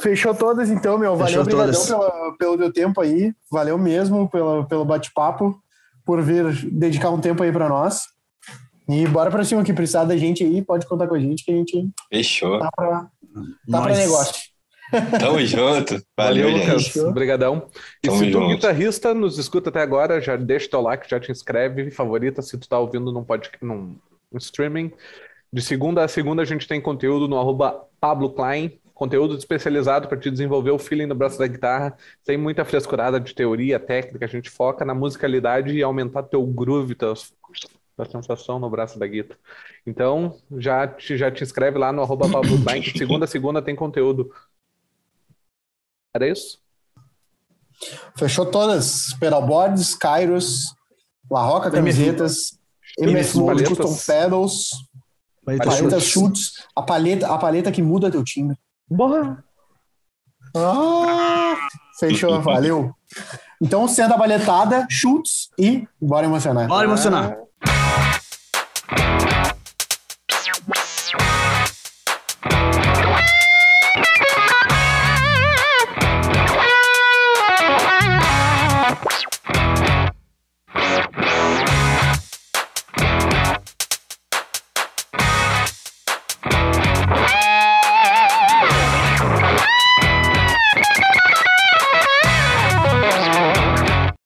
Fechou todas então, meu. Valeu, Fechou obrigadão pelo teu tempo aí. Valeu mesmo pelo, pelo bate-papo, por vir dedicar um tempo aí pra nós. E bora pra cima, que precisar da gente aí, pode contar com a gente, que a gente Fechou. tá pra, tá pra negócio. Tamo junto. Valeu, gente. Lucas. Obrigadão. E Tamo se tu, junto. guitarrista, nos escuta até agora, já deixa teu like, já te inscreve, favorita se tu tá ouvindo num podcast, num, streaming. De segunda a segunda a gente tem conteúdo no arroba Pablo Klein, conteúdo especializado para te desenvolver o feeling no braço da guitarra, sem muita frescurada de teoria, técnica, a gente foca na musicalidade e aumentar teu groove, teus, tua sensação no braço da guitarra. Então, já te, já te inscreve lá no arroba Pablo Klein, que segunda a segunda tem conteúdo. Era isso? Fechou todas. Pedalboards, Kairos, La Roca Camisetas, MF. Custom Pedals, Vai ter paletas chutes. a paleta, a paleta que muda teu timbre. Bora! Ah, fechou, valeu. Então, sendo a baletada, chutes e bora emocionar. Bora emocionar.